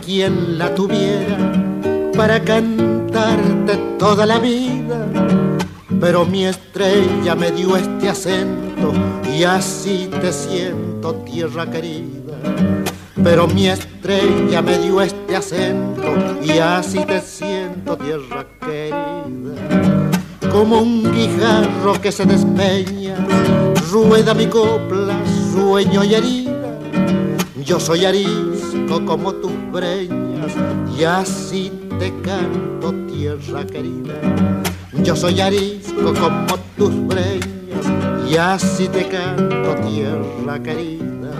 Quien la tuviera para cantarte toda la vida. Pero mi estrella me dio este acento y así te siento, tierra querida. Pero mi estrella me dio este acento y así te siento, tierra querida. Como un guijarro que se despeña, rueda mi copla, sueño y herida. Yo soy arisco como tus breñas y así te canto tierra querida. Yo soy arisco como tus breñas y así te canto tierra querida.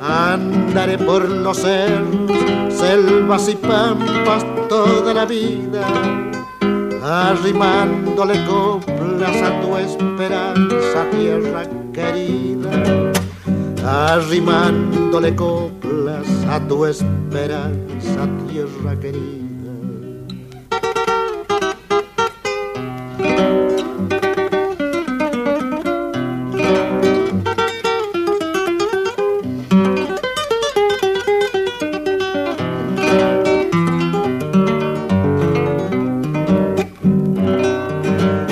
Andaré por los cerros, selvas y pampas toda la vida, arrimándole coplas a tu esperanza, tierra querida arrimándole coplas a tu esperanza, tierra querida.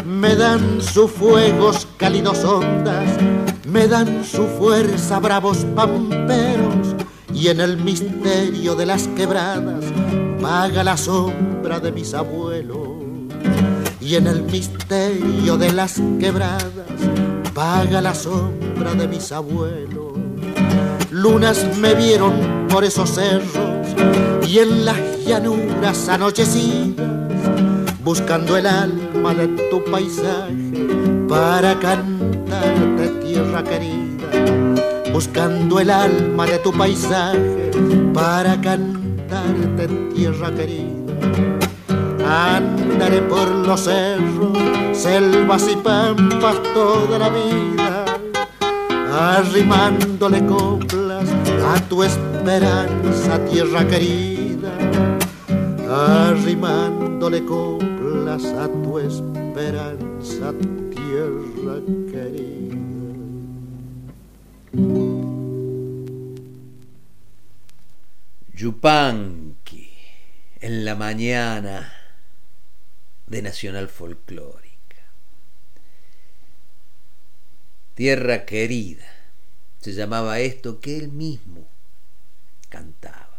Me dan sus fuegos cálidos ondas me dan su fuerza bravos pamperos y en el misterio de las quebradas vaga la sombra de mis abuelos. Y en el misterio de las quebradas vaga la sombra de mis abuelos. Lunas me vieron por esos cerros y en las llanuras anochecidas, buscando el alma de tu paisaje para cantarte tierra querida, buscando el alma de tu paisaje para cantarte tierra querida. Andaré por los cerros, selvas y pampas toda la vida, arrimándole coplas a tu esperanza, tierra querida, arrimándole coplas a tu esperanza, tierra querida. Yupanqui en la mañana de Nacional Folclórica. Tierra querida, se llamaba esto que él mismo cantaba.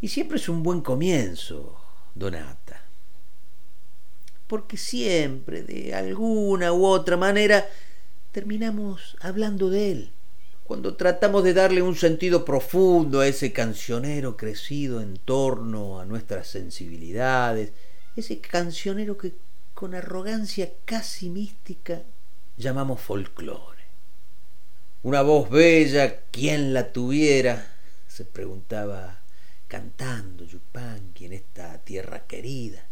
Y siempre es un buen comienzo, Donata, porque siempre, de alguna u otra manera, terminamos hablando de él. Cuando tratamos de darle un sentido profundo a ese cancionero crecido en torno a nuestras sensibilidades, ese cancionero que con arrogancia casi mística llamamos folclore. Una voz bella, ¿quién la tuviera? se preguntaba cantando Yupanqui en esta tierra querida.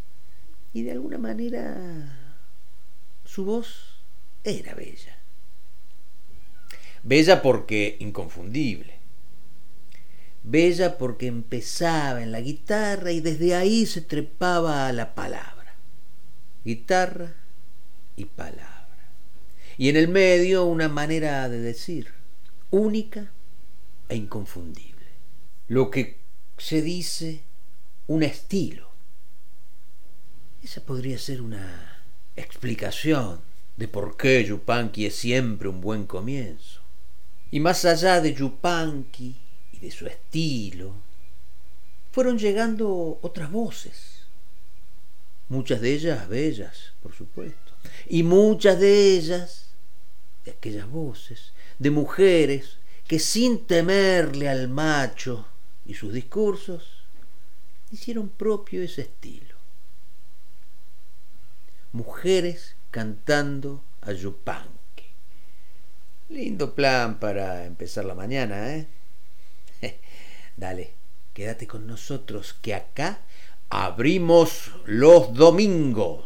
Y de alguna manera su voz era bella. Bella porque inconfundible. Bella porque empezaba en la guitarra y desde ahí se trepaba a la palabra. Guitarra y palabra. Y en el medio una manera de decir, única e inconfundible. Lo que se dice un estilo. Esa podría ser una explicación de por qué Yupanqui es siempre un buen comienzo. Y más allá de Yupanqui y de su estilo, fueron llegando otras voces, muchas de ellas bellas, por supuesto, y muchas de ellas, de aquellas voces, de mujeres que sin temerle al macho y sus discursos, hicieron propio ese estilo. Mujeres cantando a Yupanqui. Lindo plan para empezar la mañana, ¿eh? Dale, quédate con nosotros que acá abrimos los domingos.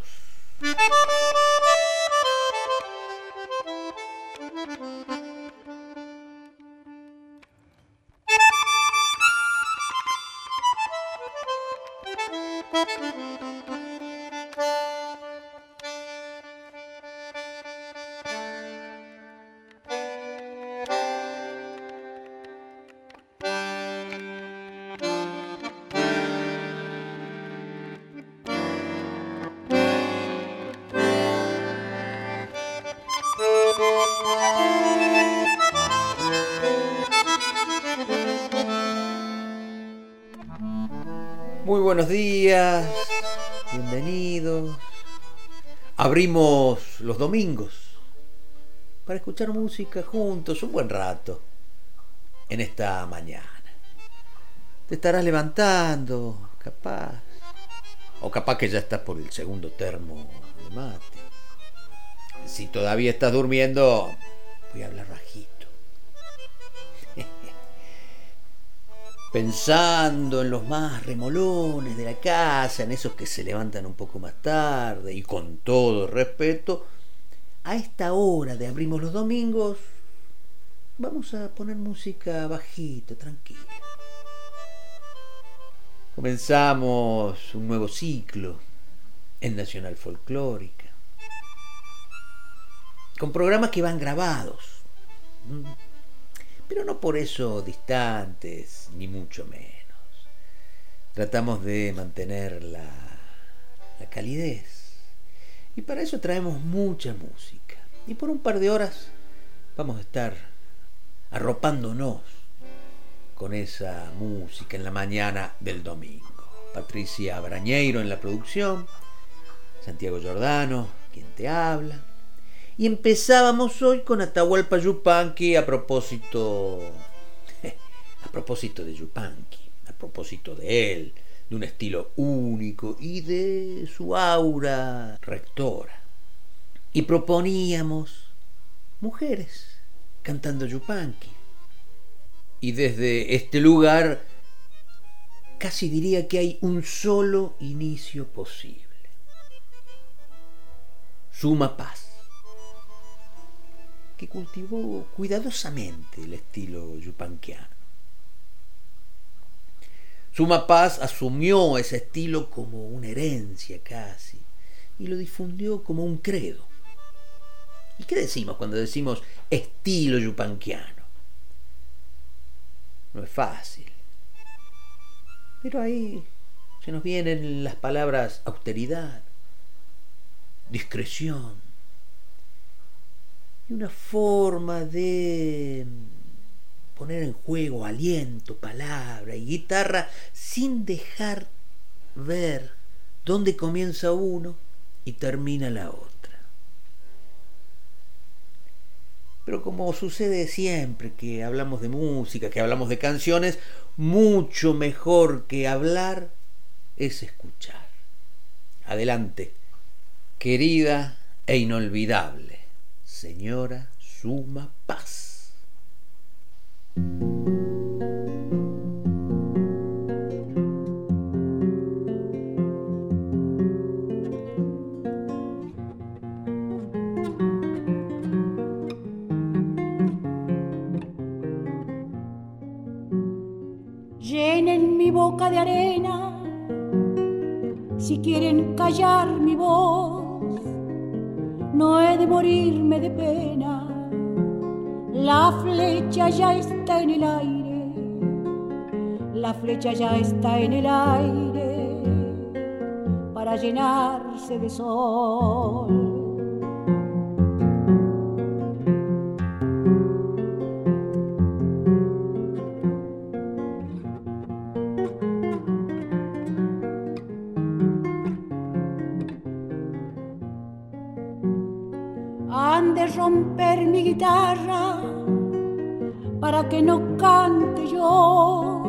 Buenos días, bienvenidos. Abrimos los domingos para escuchar música juntos un buen rato en esta mañana. Te estarás levantando, capaz. O capaz que ya estás por el segundo termo de mate. Si todavía estás durmiendo, voy a hablar bajito. Pensando en los más remolones de la casa, en esos que se levantan un poco más tarde y con todo respeto, a esta hora de abrimos los domingos, vamos a poner música bajita, tranquila. Comenzamos un nuevo ciclo en Nacional Folclórica, con programas que van grabados pero no por eso distantes, ni mucho menos. Tratamos de mantener la, la calidez. Y para eso traemos mucha música. Y por un par de horas vamos a estar arropándonos con esa música en la mañana del domingo. Patricia Brañeiro en la producción, Santiago Giordano, quien te habla, y empezábamos hoy con Atahualpa Yupanqui a propósito, a propósito de Yupanqui, a propósito de él, de un estilo único y de su aura rectora. Y proponíamos mujeres cantando Yupanqui. Y desde este lugar casi diría que hay un solo inicio posible. Suma paz que cultivó cuidadosamente el estilo yupanquiano. Suma Paz asumió ese estilo como una herencia casi y lo difundió como un credo. ¿Y qué decimos cuando decimos estilo yupanquiano? No es fácil. Pero ahí se nos vienen las palabras austeridad, discreción, una forma de poner en juego aliento, palabra y guitarra sin dejar ver dónde comienza uno y termina la otra. Pero como sucede siempre que hablamos de música, que hablamos de canciones, mucho mejor que hablar es escuchar. Adelante, querida e inolvidable señora Suma Paz. Llenen mi boca de arena si quieren callar mi voz no he de morirme de pena. La flecha ya está en el aire, la flecha ya está en el aire para llenarse de sol. Para que no cante yo.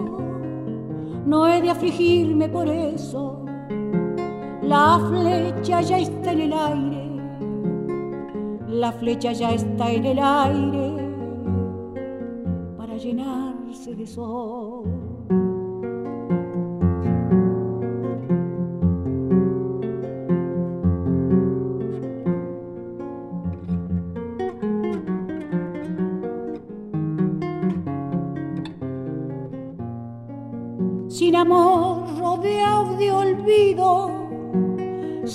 No he de afligirme por eso, la flecha ya está en el aire, la flecha ya está en el aire para llenarse de sol.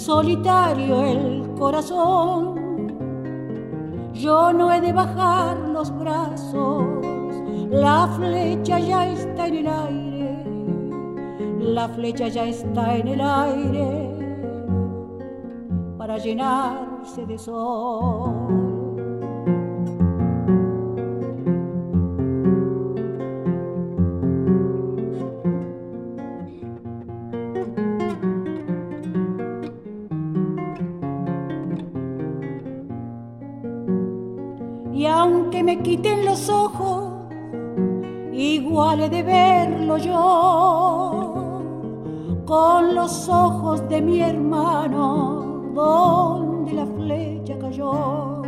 Solitario el corazón yo no he de bajar los brazos, la flecha ya está en el aire, la flecha ya está en el aire para llenarse de sol. De verlo yo, con los ojos de mi hermano, donde la flecha cayó,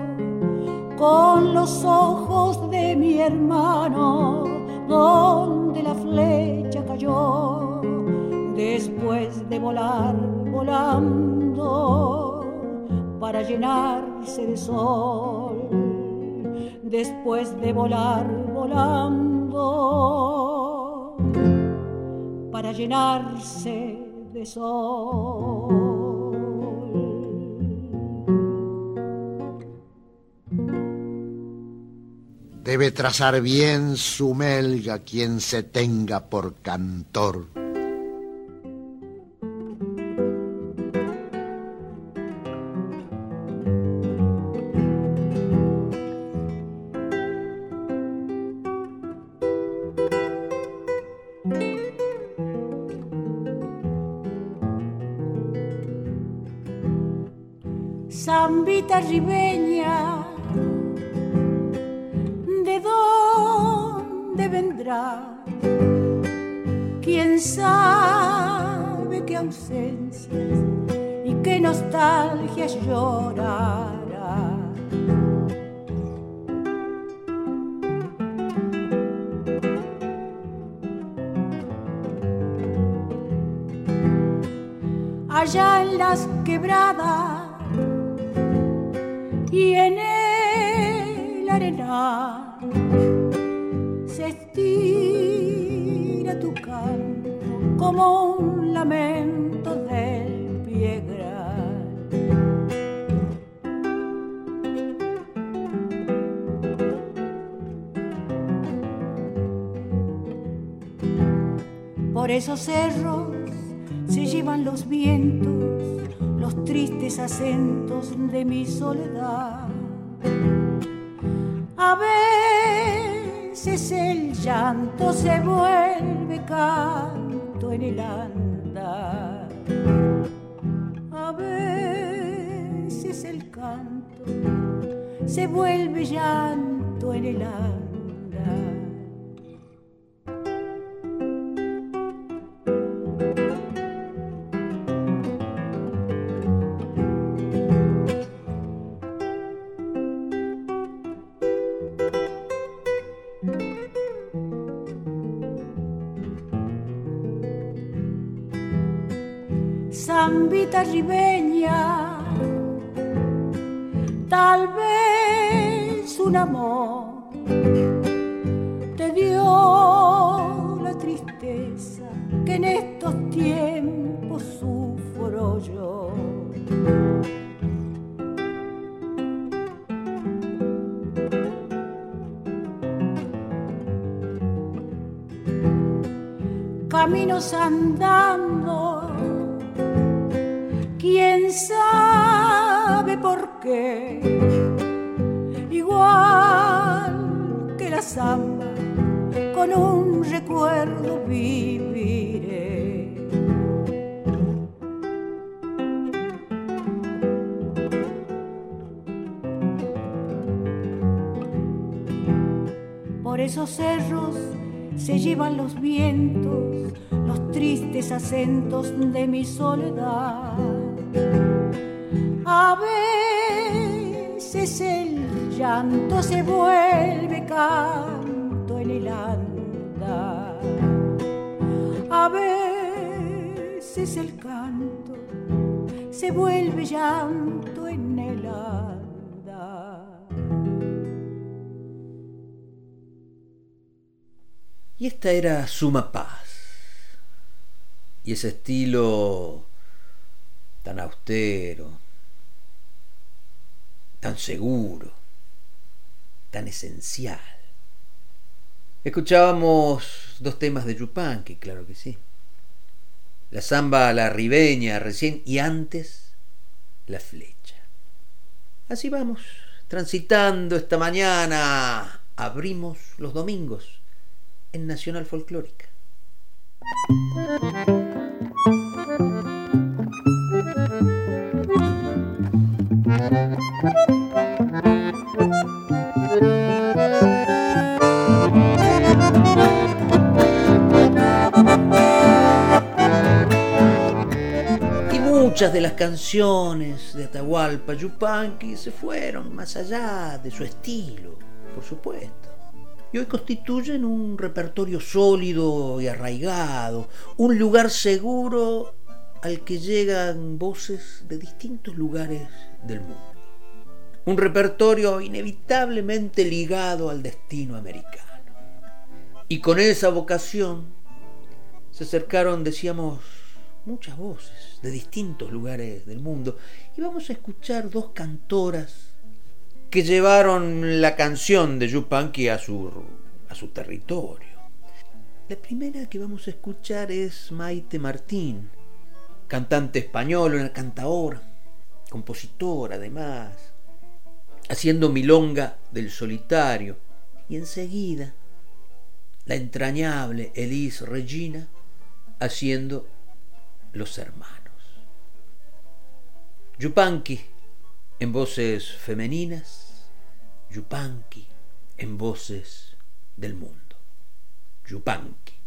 con los ojos de mi hermano, donde la flecha cayó, después de volar volando para llenarse de sol. Después de volar volando para llenarse de sol. Debe trazar bien su melga quien se tenga por cantor ribeña, acentos de mi soledad. A veces el llanto se vuelve canto en el andar. A veces el canto se vuelve llanto en el andar. Zambita qué. Igual que la samba, con un recuerdo viviré. Por esos cerros se llevan los vientos, los tristes acentos de mi soledad a veces el llanto se vuelve canto en el andar. A veces el canto se vuelve llanto en el andar. Y esta era Suma Paz. Y ese estilo tan austero, tan seguro, tan esencial. Escuchábamos dos temas de Yupanqui, claro que sí. La samba la ribeña recién y antes la flecha. Así vamos, transitando esta mañana. Abrimos los domingos en Nacional Folclórica. Y muchas de las canciones de Atahualpa Yupanqui se fueron más allá de su estilo, por supuesto. Y hoy constituyen un repertorio sólido y arraigado, un lugar seguro al que llegan voces de distintos lugares del mundo. Un repertorio inevitablemente ligado al destino americano. Y con esa vocación se acercaron, decíamos, muchas voces de distintos lugares del mundo. Y vamos a escuchar dos cantoras que llevaron la canción de Yupanqui a su, a su territorio. La primera que vamos a escuchar es Maite Martín, cantante español, una cantaora, compositora además, haciendo milonga del solitario. Y enseguida, la entrañable Elise Regina haciendo Los Hermanos. Yupanqui en voces femeninas, Yupanqui en voces del mundo. Yupanqui.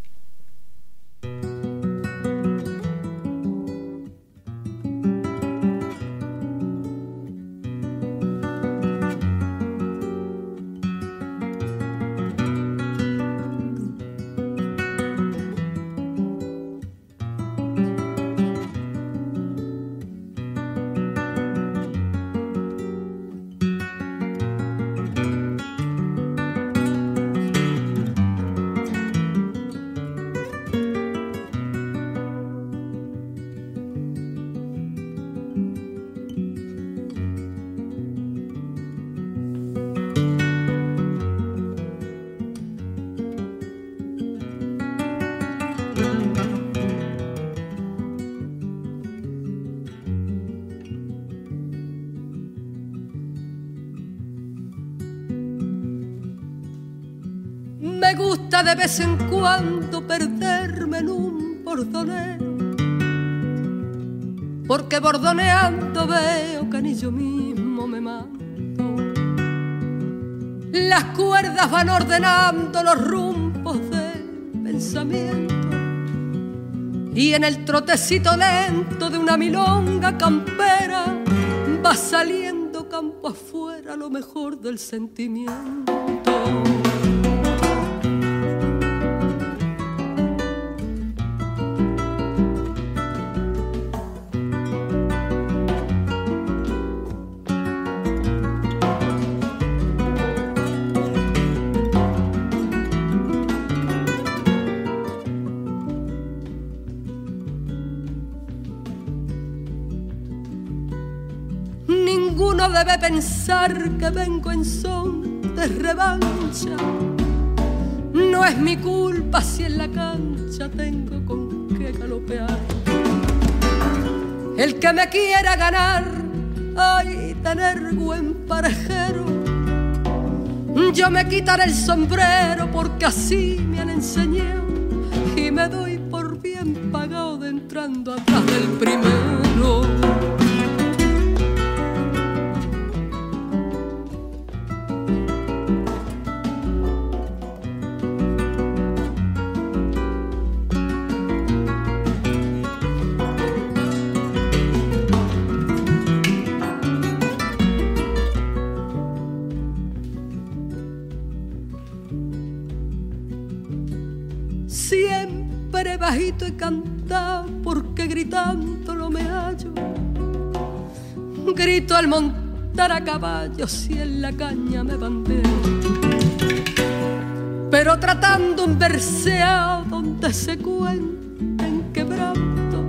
De vez en cuando perderme en un bordoneo, porque bordoneando veo que ni yo mismo me mando. Las cuerdas van ordenando los rumbos del pensamiento y en el trotecito lento de una milonga campera va saliendo campo afuera lo mejor del sentimiento. Pensar que vengo en son de revancha. No es mi culpa si en la cancha tengo con qué galopear. El que me quiera ganar, ay, tener buen parejero. Yo me quitaré el sombrero porque así me han enseñado y me doy por bien pagado de entrando atrás montar a caballo si en la caña me bandeo. Pero tratando un verseado donde se cuenta en quebranto,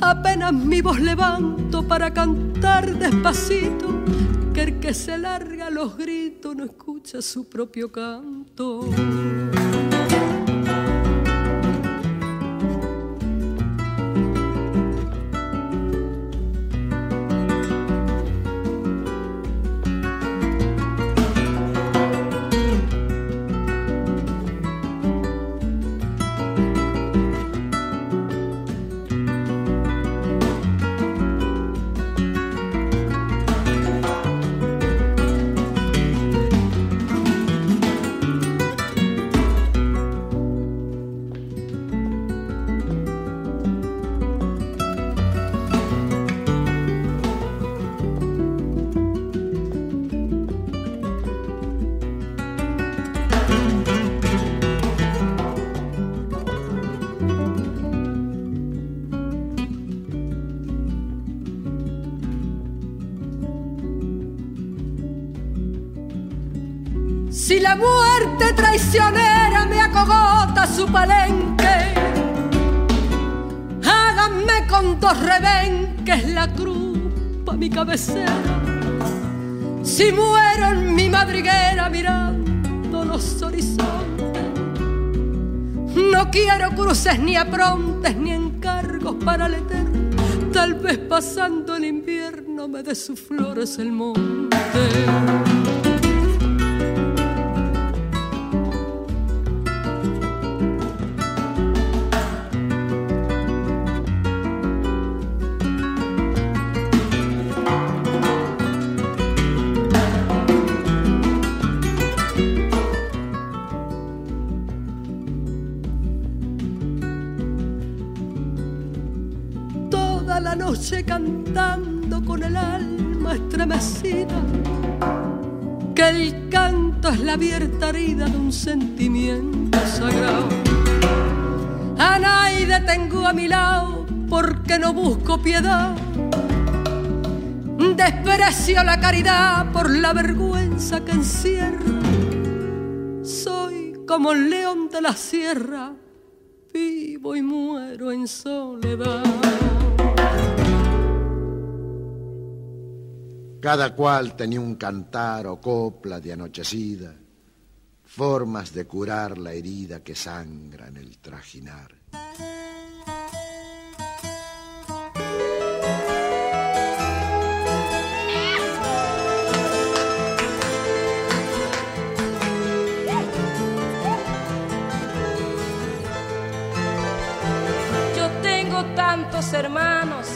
apenas mi voz levanto para cantar despacito, que el que se larga los gritos no escucha su propio canto. Palenque, háganme con dos rebenques la cruz pa' mi cabecera. Si muero en mi madriguera mirando los horizontes, no quiero cruces ni aprontes ni encargos para el eterno. Tal vez pasando el invierno me dé sus flores el monte. Cantando con el alma estremecida, que el canto es la abierta herida de un sentimiento sagrado. A nadie tengo a mi lado porque no busco piedad. Desprecio la caridad por la vergüenza que encierra. Soy como el león de la sierra, vivo y muero en soledad. Cada cual tenía un cantar o copla de anochecida, formas de curar la herida que sangra en el trajinar. Yo tengo tantos hermanos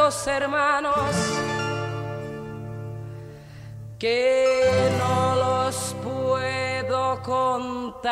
tantos hermanos que no los puedo contar.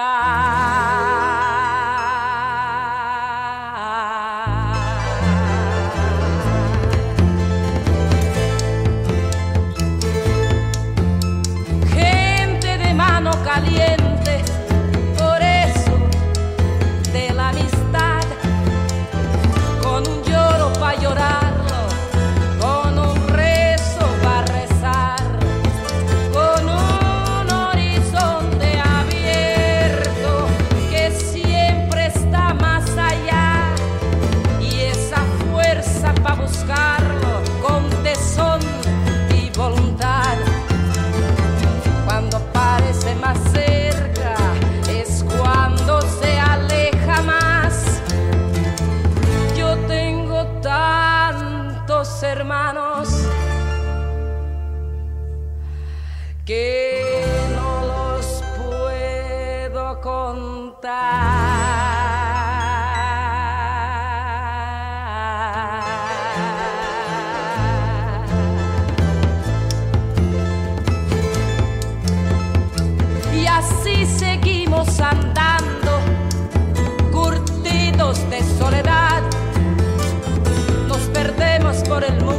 por el mundo.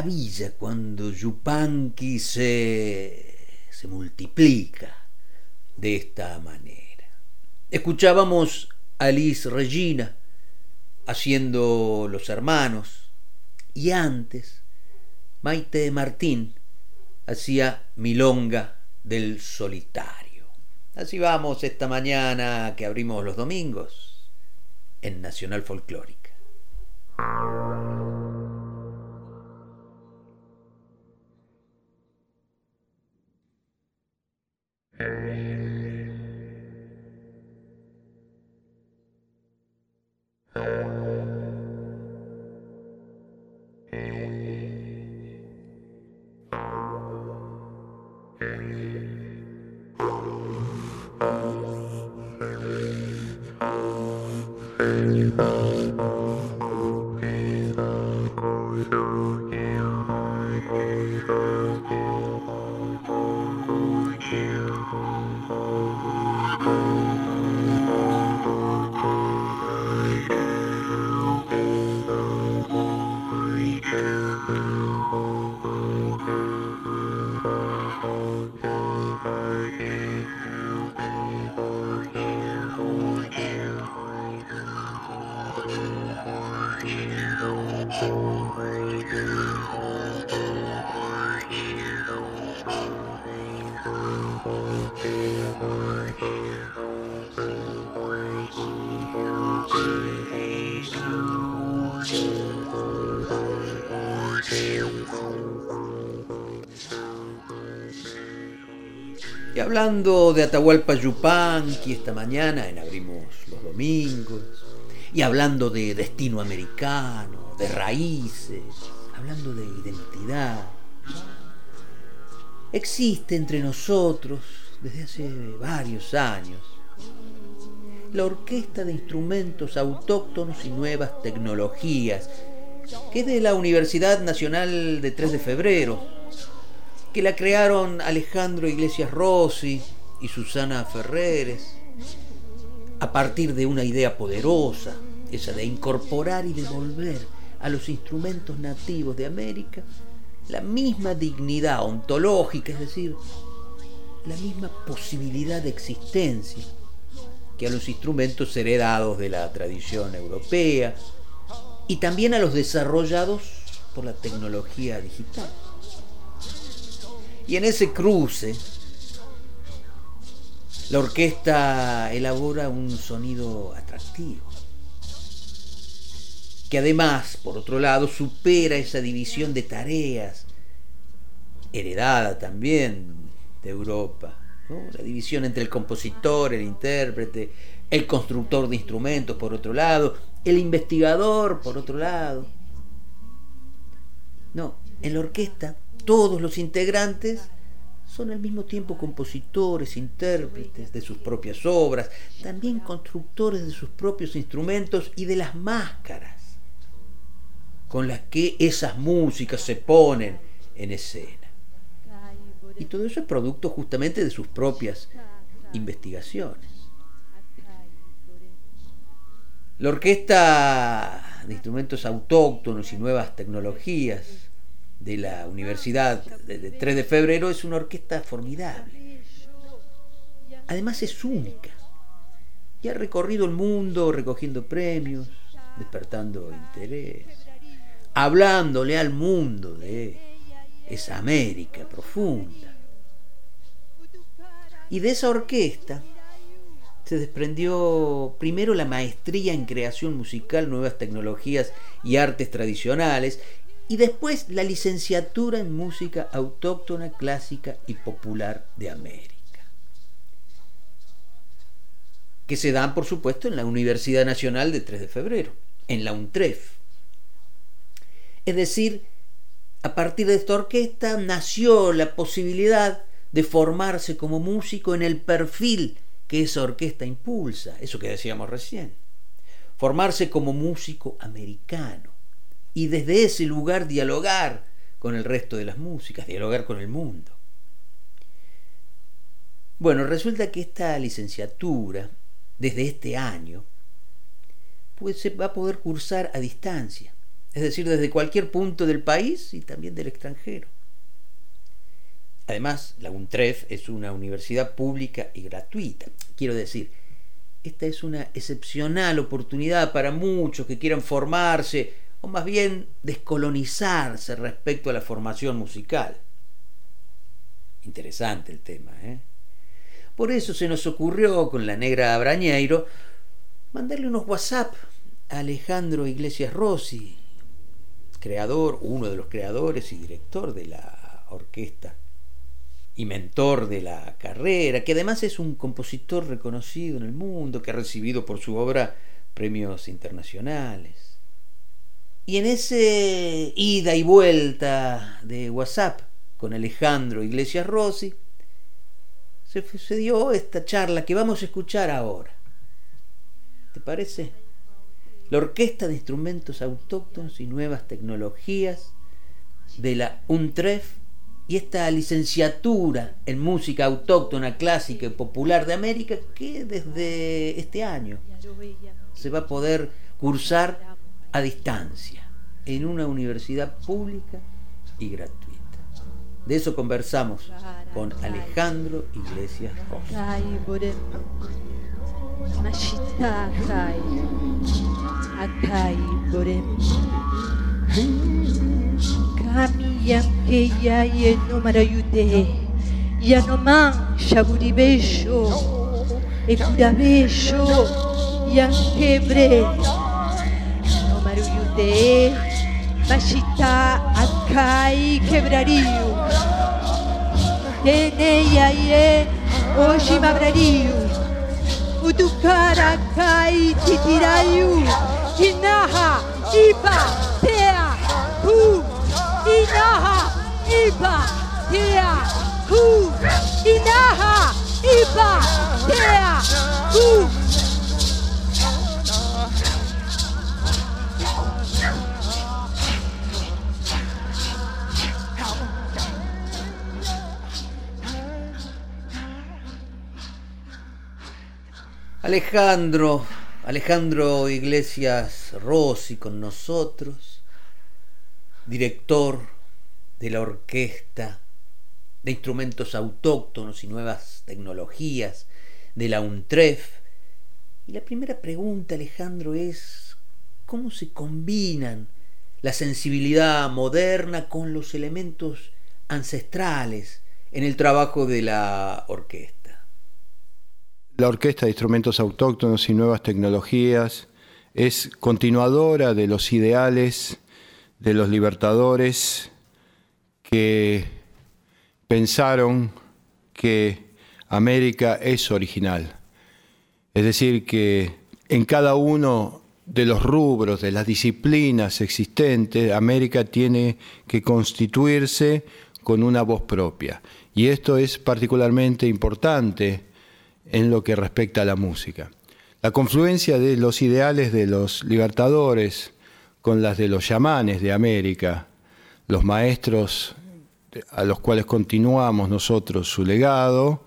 Maravilla cuando Yupanqui se, se multiplica de esta manera. Escuchábamos a Liz Regina haciendo Los Hermanos y antes Maite Martín hacía Milonga del Solitario. Así vamos esta mañana que abrimos los domingos en Nacional Folclórica. Hey. Y hablando de Atahualpa Yupanqui esta mañana en Abrimos los Domingos, y hablando de destino americano, de raíces, hablando de identidad, existe entre nosotros desde hace varios años la Orquesta de Instrumentos Autóctonos y Nuevas Tecnologías, que es de la Universidad Nacional de 3 de Febrero, que la crearon Alejandro Iglesias Rossi y Susana Ferreres, a partir de una idea poderosa, esa de incorporar y devolver a los instrumentos nativos de América la misma dignidad ontológica, es decir, la misma posibilidad de existencia que a los instrumentos heredados de la tradición europea y también a los desarrollados por la tecnología digital. Y en ese cruce, la orquesta elabora un sonido atractivo, que además, por otro lado, supera esa división de tareas, heredada también de Europa, la división entre el compositor, el intérprete, el constructor de instrumentos, por otro lado, el investigador, por otro lado. No, en la orquesta todos los integrantes son al mismo tiempo compositores, intérpretes de sus propias obras, también constructores de sus propios instrumentos y de las máscaras con las que esas músicas se ponen en escena. Y todo eso es producto justamente de sus propias investigaciones. La orquesta de instrumentos autóctonos y nuevas tecnologías de la Universidad de 3 de Febrero es una orquesta formidable. Además es única. Y ha recorrido el mundo recogiendo premios, despertando interés, hablándole al mundo de esa América profunda. Y de esa orquesta se desprendió primero la maestría en creación musical, nuevas tecnologías y artes tradicionales, y después la licenciatura en música autóctona, clásica y popular de América, que se dan, por supuesto, en la Universidad Nacional de 3 de Febrero, en la UNTREF. Es decir, a partir de esta orquesta nació la posibilidad de formarse como músico en el perfil que esa orquesta impulsa, eso que decíamos recién. Formarse como músico americano y desde ese lugar dialogar con el resto de las músicas, dialogar con el mundo. Bueno, resulta que esta licenciatura, desde este año, pues se va a poder cursar a distancia es decir, desde cualquier punto del país y también del extranjero. Además, la UNTREF es una universidad pública y gratuita. Quiero decir, esta es una excepcional oportunidad para muchos que quieran formarse o más bien descolonizarse respecto a la formación musical. Interesante el tema, ¿eh? Por eso se nos ocurrió con la negra Brañeiro mandarle unos WhatsApp a Alejandro Iglesias Rossi, creador, uno de los creadores y director de la orquesta y mentor de la carrera, que además es un compositor reconocido en el mundo, que ha recibido por su obra premios internacionales. Y en ese ida y vuelta de WhatsApp con Alejandro Iglesias Rossi, se, se dio esta charla que vamos a escuchar ahora. ¿Te parece? la Orquesta de Instrumentos Autóctonos y Nuevas Tecnologías de la UNTREF y esta licenciatura en música autóctona, clásica y popular de América que desde este año se va a poder cursar a distancia en una universidad pública y gratuita. De eso conversamos con Alejandro Iglesias Rosa. Yang keya ye no marayude Ya no man shaburi besho Ekuda besho Yang kebre No marayude Mashita Akai quebrario ye Hoje mabrario Utukara kai titirayu Inaha ipa tea ku. Inaha ipa tea ku. Inaha ipa tea ku Alejandro, Alejandro Iglesias Rossi con nosotros, director de la Orquesta de Instrumentos Autóctonos y Nuevas Tecnologías de la UNTREF. Y la primera pregunta, Alejandro, es cómo se combinan la sensibilidad moderna con los elementos ancestrales en el trabajo de la orquesta. La Orquesta de Instrumentos Autóctonos y Nuevas Tecnologías es continuadora de los ideales de los libertadores que pensaron que América es original. Es decir, que en cada uno de los rubros, de las disciplinas existentes, América tiene que constituirse con una voz propia. Y esto es particularmente importante en lo que respecta a la música. La confluencia de los ideales de los libertadores con las de los yamanes de América, los maestros a los cuales continuamos nosotros su legado,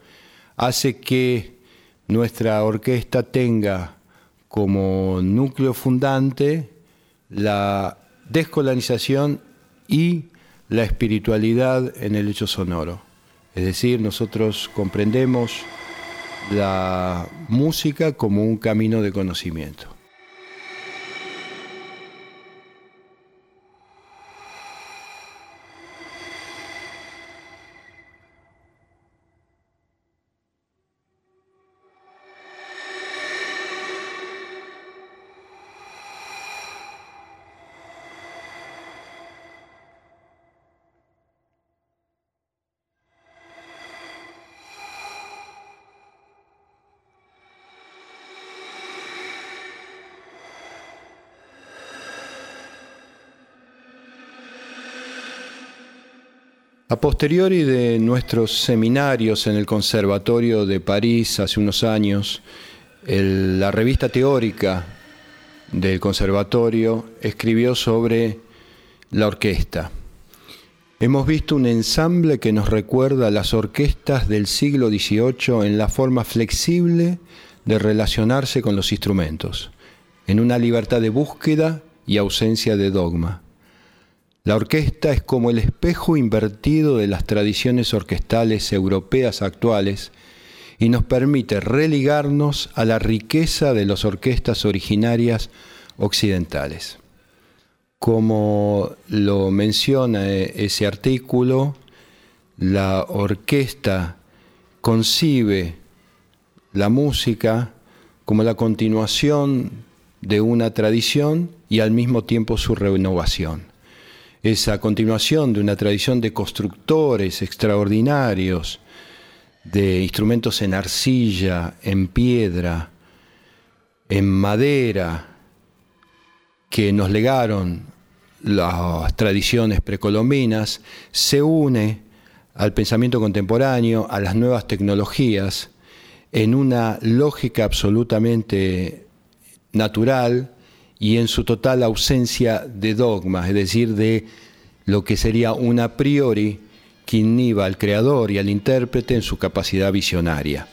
hace que nuestra orquesta tenga como núcleo fundante la descolonización y la espiritualidad en el hecho sonoro. Es decir, nosotros comprendemos la música como un camino de conocimiento. A posteriori de nuestros seminarios en el Conservatorio de París hace unos años, la revista teórica del conservatorio escribió sobre la orquesta. Hemos visto un ensamble que nos recuerda a las orquestas del siglo XVIII en la forma flexible de relacionarse con los instrumentos, en una libertad de búsqueda y ausencia de dogma. La orquesta es como el espejo invertido de las tradiciones orquestales europeas actuales y nos permite religarnos a la riqueza de las orquestas originarias occidentales. Como lo menciona e-, ese artículo, la orquesta concibe la música como la continuación de una tradición y al mismo tiempo su renovación. Esa continuación de una tradición de constructores extraordinarios, de instrumentos en arcilla, en piedra, en madera, que nos legaron las tradiciones precolombinas, se une al pensamiento contemporáneo, a las nuevas tecnologías, en una lógica absolutamente natural y en su total ausencia de dogmas, es decir, de lo que sería un a priori que inhiba al creador y al intérprete en su capacidad visionaria.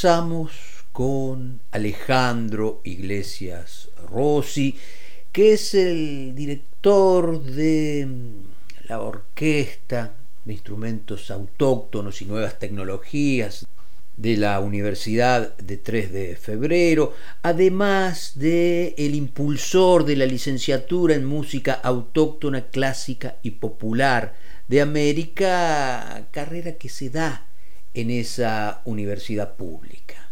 Conversamos con Alejandro Iglesias Rossi, que es el director de mm, la orquesta de instrumentos autóctonos y nuevas tecnologías de la Universidad de 3 de Febrero, además de el impulsor de la licenciatura en música autóctona, clásica y popular de América, carrera que se da en esa universidad pública.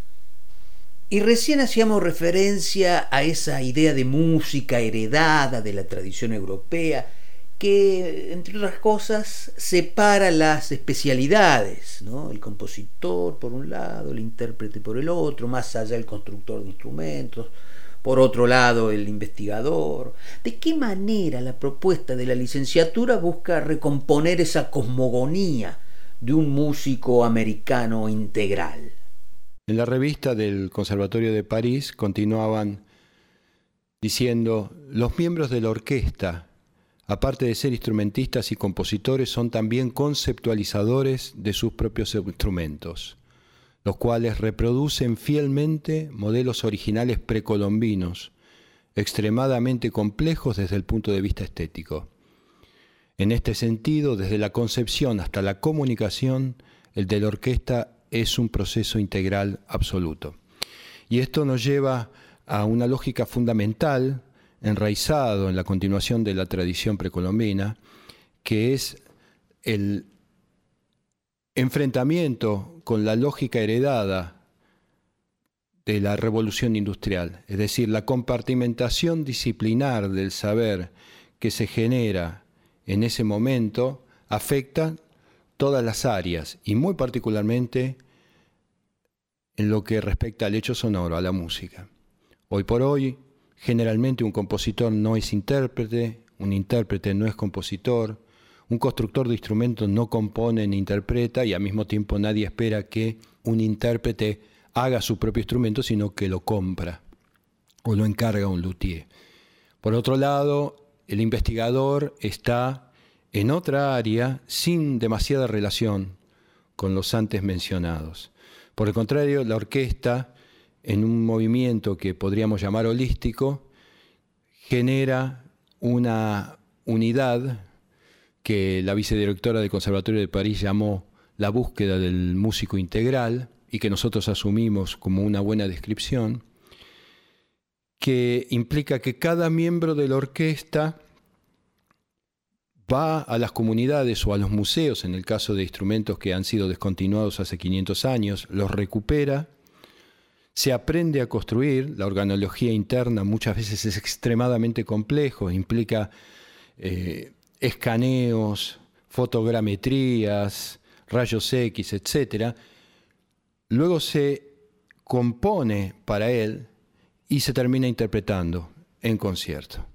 Y recién hacíamos referencia a esa idea de música heredada de la tradición europea, que, entre otras cosas, separa las especialidades, ¿no? el compositor por un lado, el intérprete por el otro, más allá el constructor de instrumentos, por otro lado el investigador. ¿De qué manera la propuesta de la licenciatura busca recomponer esa cosmogonía de un músico americano integral. En la revista del Conservatorio de París continuaban diciendo, los miembros de la orquesta, aparte de ser instrumentistas y compositores, son también conceptualizadores de sus propios instrumentos, los cuales reproducen fielmente modelos originales precolombinos, extremadamente complejos desde el punto de vista estético. En este sentido, desde la concepción hasta la comunicación, el de la orquesta es un proceso integral absoluto. Y esto nos lleva a una lógica fundamental, enraizado en la continuación de la tradición precolombina, que es el enfrentamiento con la lógica heredada de la revolución industrial, es decir, la compartimentación disciplinar del saber que se genera en ese momento afecta todas las áreas y muy particularmente en lo que respecta al hecho sonoro, a la música. Hoy por hoy, generalmente un compositor no es intérprete, un intérprete no es compositor, un constructor de instrumentos no compone ni interpreta y al mismo tiempo nadie espera que un intérprete haga su propio instrumento, sino que lo compra o lo encarga un luthier. Por otro lado, el investigador está en otra área sin demasiada relación con los antes mencionados. Por el contrario, la orquesta, en un movimiento que podríamos llamar holístico, genera una unidad que la vicedirectora del Conservatorio de París llamó la búsqueda del músico integral y que nosotros asumimos como una buena descripción, que implica que cada miembro de la orquesta va a las comunidades o a los museos, en el caso de instrumentos que han sido descontinuados hace 500 años, los recupera, se aprende a construir, la organología interna muchas veces es extremadamente complejo, implica eh, escaneos, fotogrametrías, rayos X, etc. Luego se compone para él y se termina interpretando en concierto.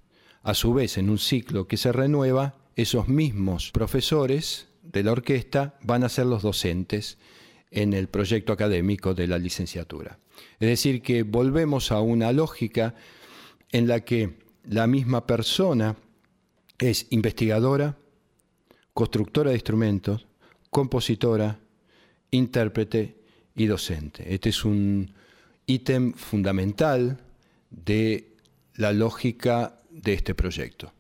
A su vez, en un ciclo que se renueva, esos mismos profesores de la orquesta van a ser los docentes en el proyecto académico de la licenciatura. Es decir, que volvemos a una lógica en la que la misma persona es investigadora, constructora de instrumentos, compositora, intérprete y docente. Este es un ítem fundamental de la lógica de este proyecto.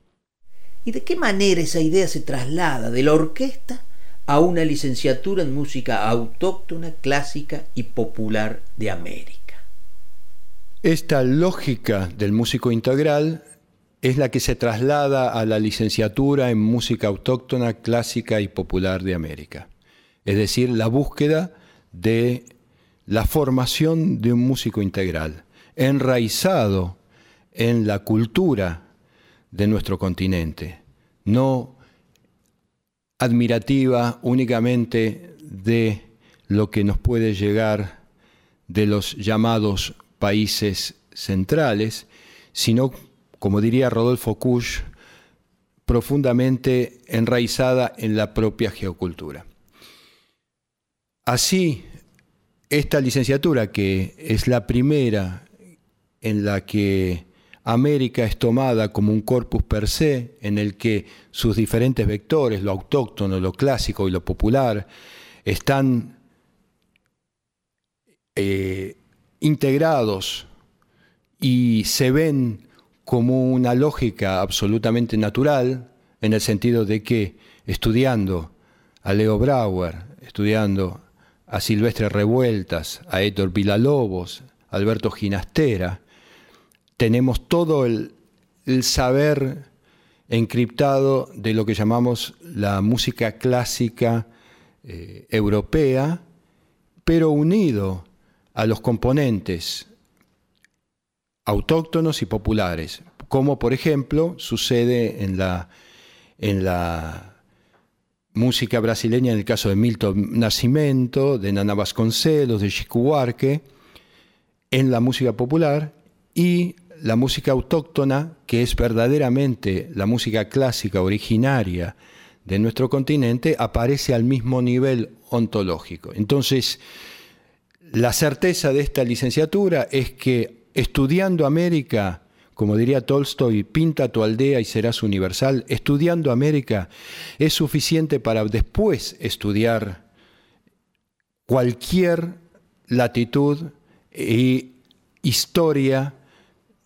¿Y de qué manera esa idea se traslada de la orquesta a una licenciatura en música autóctona, clásica y popular de América? Esta lógica del músico integral es la que se traslada a la licenciatura en música autóctona, clásica y popular de América. Es decir, la búsqueda de la formación de un músico integral, enraizado en la cultura de nuestro continente, no admirativa únicamente de lo que nos puede llegar de los llamados países centrales, sino, como diría Rodolfo Kusch, profundamente enraizada en la propia geocultura. Así, esta licenciatura, que es la primera en la que América es tomada como un corpus per se, en el que sus diferentes vectores, lo autóctono, lo clásico y lo popular, están eh, integrados y se ven como una lógica absolutamente natural, en el sentido de que estudiando a Leo Brauer, estudiando a Silvestre Revueltas, a Héctor Villalobos, Alberto Ginastera, tenemos todo el, saber encriptado de lo que llamamos la música clásica eh, europea, pero unido a los componentes autóctonos y populares, como por ejemplo sucede en la, en la música brasileña en el caso de Milton Nascimento, de Nana Vasconcelos, de Chico Buarque, en la música popular y la música autóctona, que es verdaderamente la música clásica originaria de nuestro continente, aparece al mismo nivel ontológico. Entonces, la certeza de esta licenciatura es que estudiando América, como diría Tolstoy, pinta tu aldea y serás universal, estudiando América es suficiente para después estudiar cualquier latitud e historia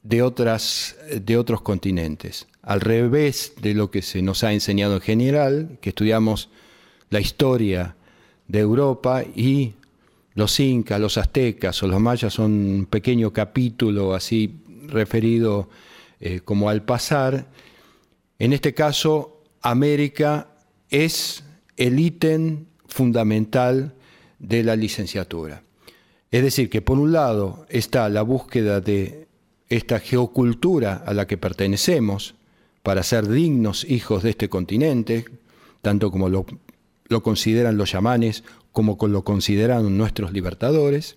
de, otras, de otros continentes. Al revés de lo que se nos ha enseñado en general, que estudiamos la historia de Europa y los incas, los aztecas o los mayas son un pequeño capítulo así referido eh, como al pasar. En este caso, América es el ítem fundamental de la licenciatura. Es decir, que por un lado está la búsqueda de esta geocultura a la que pertenecemos para ser dignos hijos de este continente, tanto como lo, consideran los yamanes como lo consideran nuestros libertadores.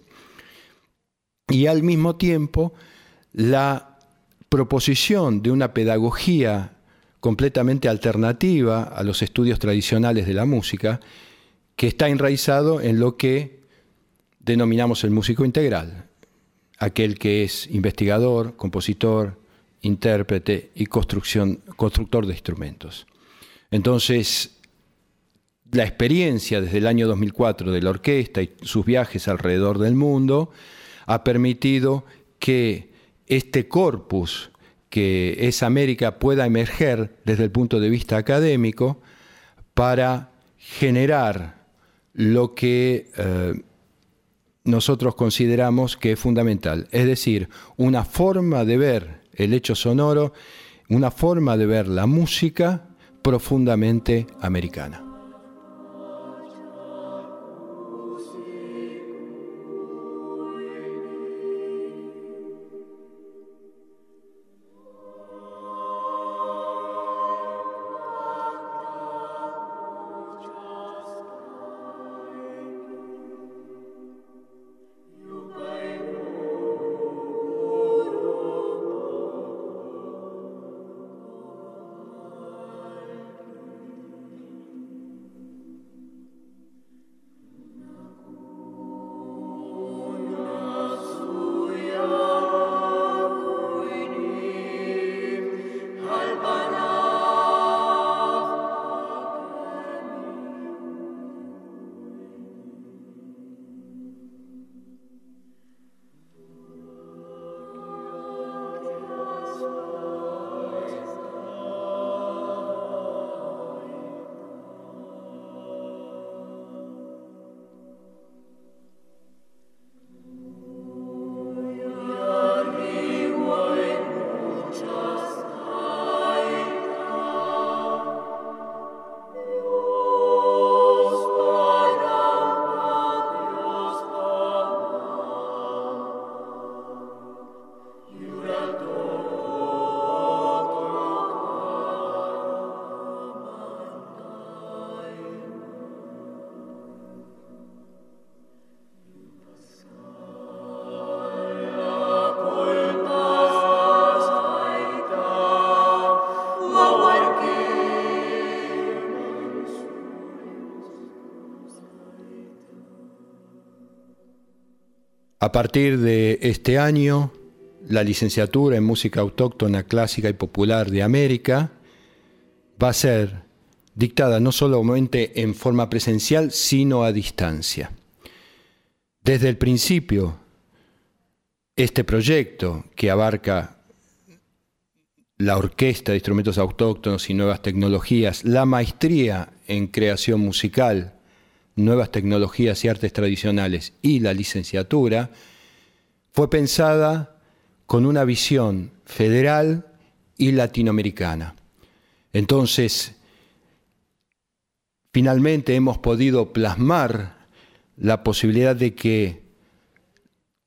y al mismo tiempo la proposición de una pedagogía completamente alternativa a los estudios tradicionales de la música, que está enraizado en lo que denominamos el músico integral, aquel que es investigador, compositor, intérprete y construcción, constructor de instrumentos. Entonces, la experiencia desde el año 2004 de la orquesta y sus viajes alrededor del mundo ha permitido que este corpus que es América pueda emerger desde el punto de vista académico para generar lo que eh, nosotros consideramos que es fundamental, es decir, una forma de ver el hecho sonoro, una forma de ver la música profundamente americana. A partir de este año, la licenciatura en música autóctona, clásica y popular de América va a ser dictada no solamente en forma presencial, sino a distancia. Desde el principio, este proyecto que abarca la orquesta de instrumentos autóctonos y nuevas tecnologías, la maestría en creación musical, nuevas tecnologías y artes tradicionales y la licenciatura, fue pensada con una visión federal y latinoamericana. Entonces, finalmente hemos podido plasmar la posibilidad de que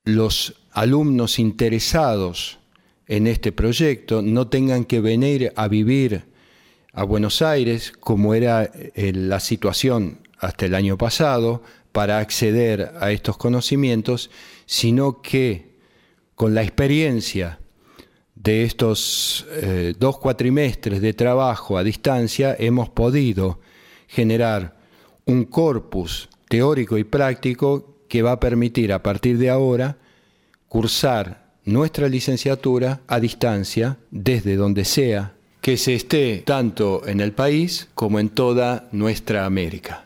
los alumnos interesados en este proyecto no tengan que venir a vivir a Buenos Aires, como era eh, la situación hasta el año pasado para acceder a estos conocimientos, sino que con la experiencia de estos eh, dos cuatrimestres de trabajo a distancia hemos podido generar un corpus teórico y práctico que va a permitir a partir de ahora cursar nuestra licenciatura a distancia desde donde sea que se esté tanto en el país como en toda nuestra América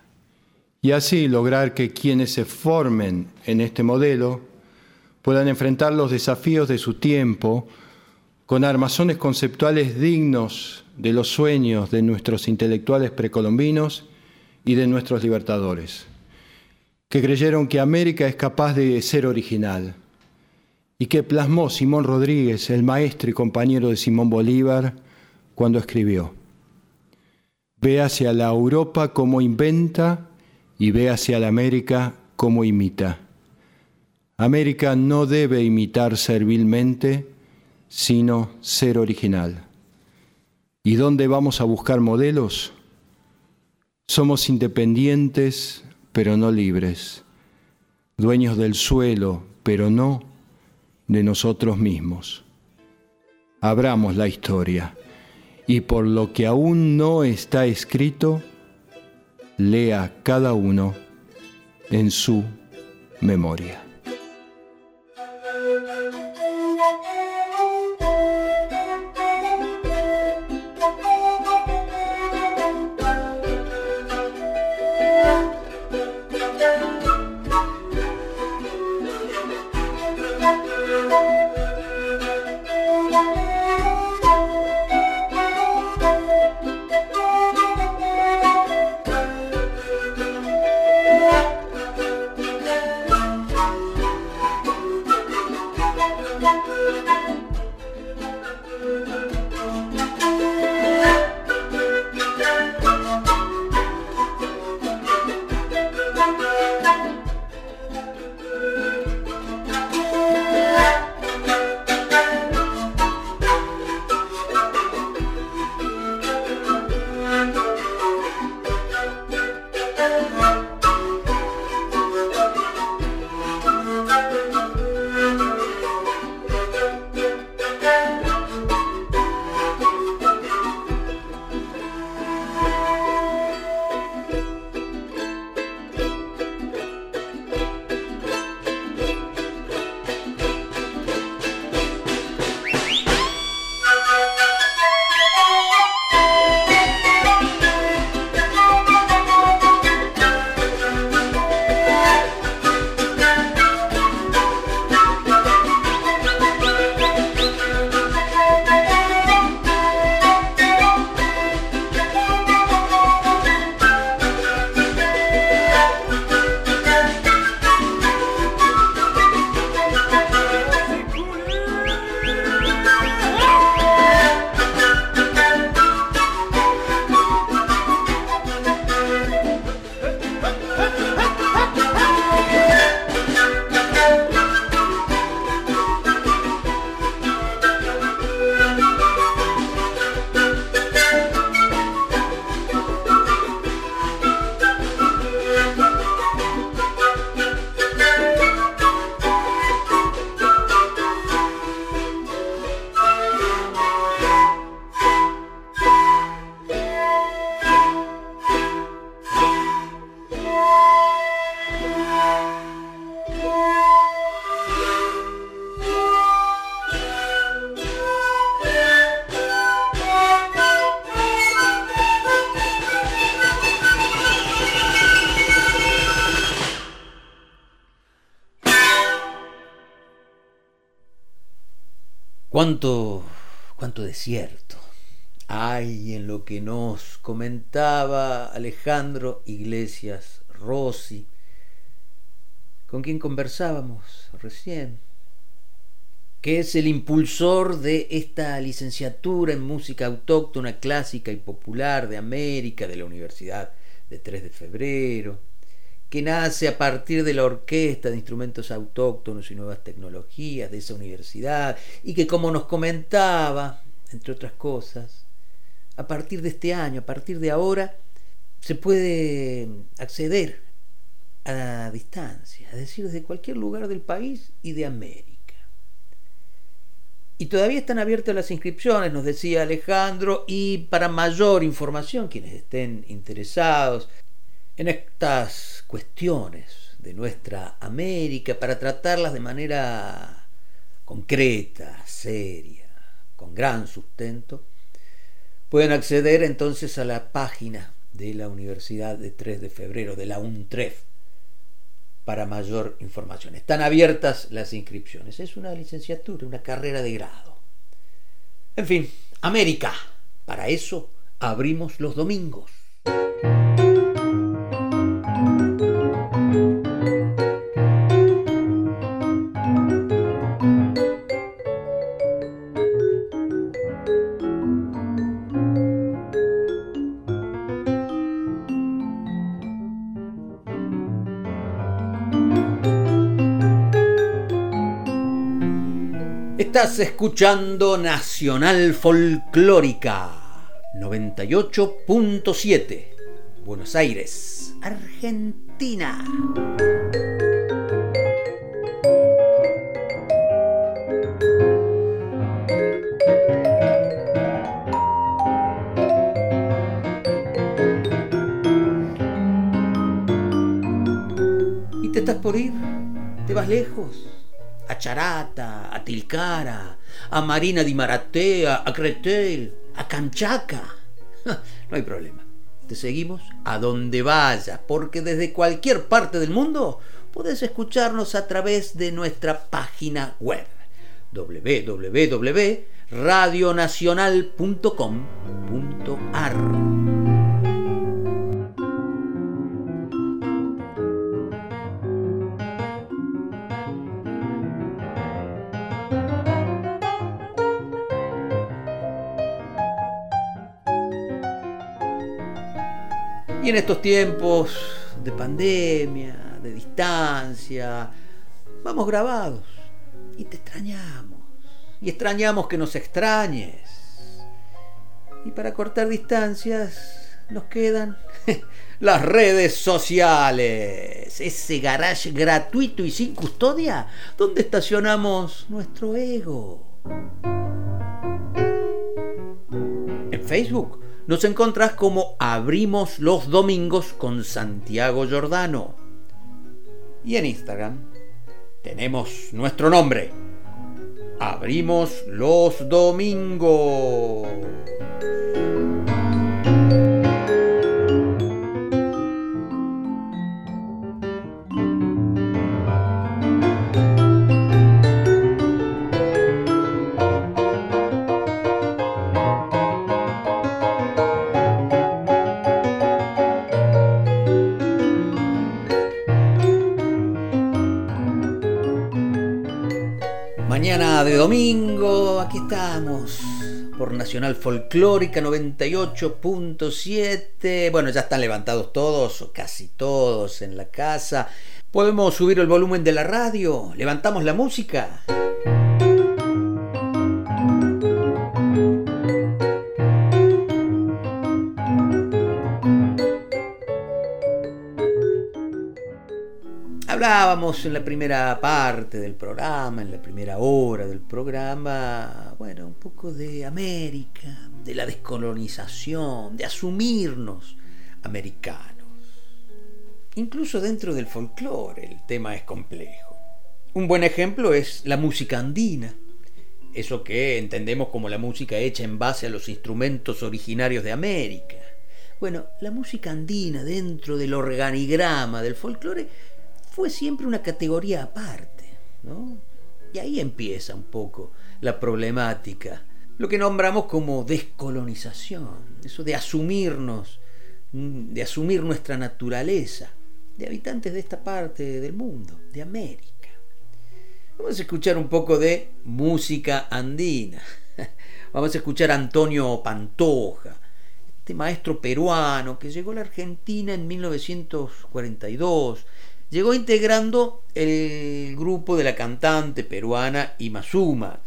y así lograr que quienes se formen en este modelo puedan enfrentar los desafíos de su tiempo con armazones conceptuales dignos de los sueños de nuestros intelectuales precolombinos y de nuestros libertadores, que creyeron que América es capaz de ser original y que plasmó Simón Rodríguez, el maestro y compañero de Simón Bolívar, cuando escribió, Ve hacia la Europa como inventa y ve hacia la América como imita. América no debe imitar servilmente, sino ser original. ¿Y dónde vamos a buscar modelos? Somos independientes, pero no libres, dueños del suelo, pero no de nosotros mismos. Abramos la historia y por lo que aún no está escrito, lea cada uno en su memoria. Cuánto, cuánto desierto. Hay en lo que nos comentaba Alejandro Iglesias Rossi, con quien conversábamos recién, que es el impulsor de esta licenciatura en música autóctona, clásica y popular de América, de la Universidad de 3 de Febrero, que nace a partir de la orquesta de instrumentos autóctonos y nuevas tecnologías de esa universidad y que como nos comentaba, entre otras cosas, a partir de este año, a partir de ahora, se puede acceder a distancia, es decir, desde cualquier lugar del país y de América. Y todavía están abiertas las inscripciones, nos decía Alejandro, y para mayor información, quienes estén interesados en estas cuestiones de nuestra América para tratarlas de manera concreta, seria, con gran sustento, pueden acceder entonces a la página de la Universidad de 3 de Febrero, de la UNTREF, para mayor información. Están abiertas las inscripciones. Es una licenciatura, una carrera de grado. En fin, América. Para eso abrimos los domingos. Estás escuchando Nacional Folclórica 98.7, Buenos Aires, Argentina. ¿Y te estás por ir? ¿Te vas lejos? Charata, a Tilcara, a Marina di Maratea, a Cretel, a Canchaca. No hay problema. Te seguimos a donde vayas, porque desde cualquier parte del mundo puedes escucharnos a través de nuestra página web www.radionacional.com.ar. en estos tiempos de pandemia, de distancia, vamos grabados y te extrañamos. Y extrañamos que nos extrañes. Y para cortar distancias nos quedan las redes sociales. Ese garage gratuito y sin custodia donde estacionamos nuestro ego. En Facebook nos encontrás como Abrimos los Domingos con Santiago Giordano. Y en Instagram tenemos nuestro nombre. Abrimos los Domingos. De domingo, aquí estamos por Nacional Folclórica 98.7. Bueno, ya están levantados todos, o casi todos en la casa. ¿Podemos subir el volumen de la radio? ¿Levantamos la música? Hablábamos en la primera parte del programa, en la primera hora del programa, bueno, un poco de América, de la descolonización, de asumirnos americanos. Incluso dentro del folclore el tema es complejo. Un buen ejemplo es la música andina, eso que entendemos como la música hecha en base a los instrumentos originarios de América. Bueno, la música andina dentro del organigrama del folclore fue siempre una categoría aparte, ¿no? Y ahí empieza un poco la problemática, lo que nombramos como descolonización, eso de asumirnos, mm, de asumir nuestra naturaleza, de habitantes de esta parte del mundo, de América. Vamos a escuchar un poco de música andina. Vamos a escuchar a Antonio Pantoja, este maestro peruano que llegó a la Argentina en 1942 llegó integrando el grupo de la cantante peruana Imazuma.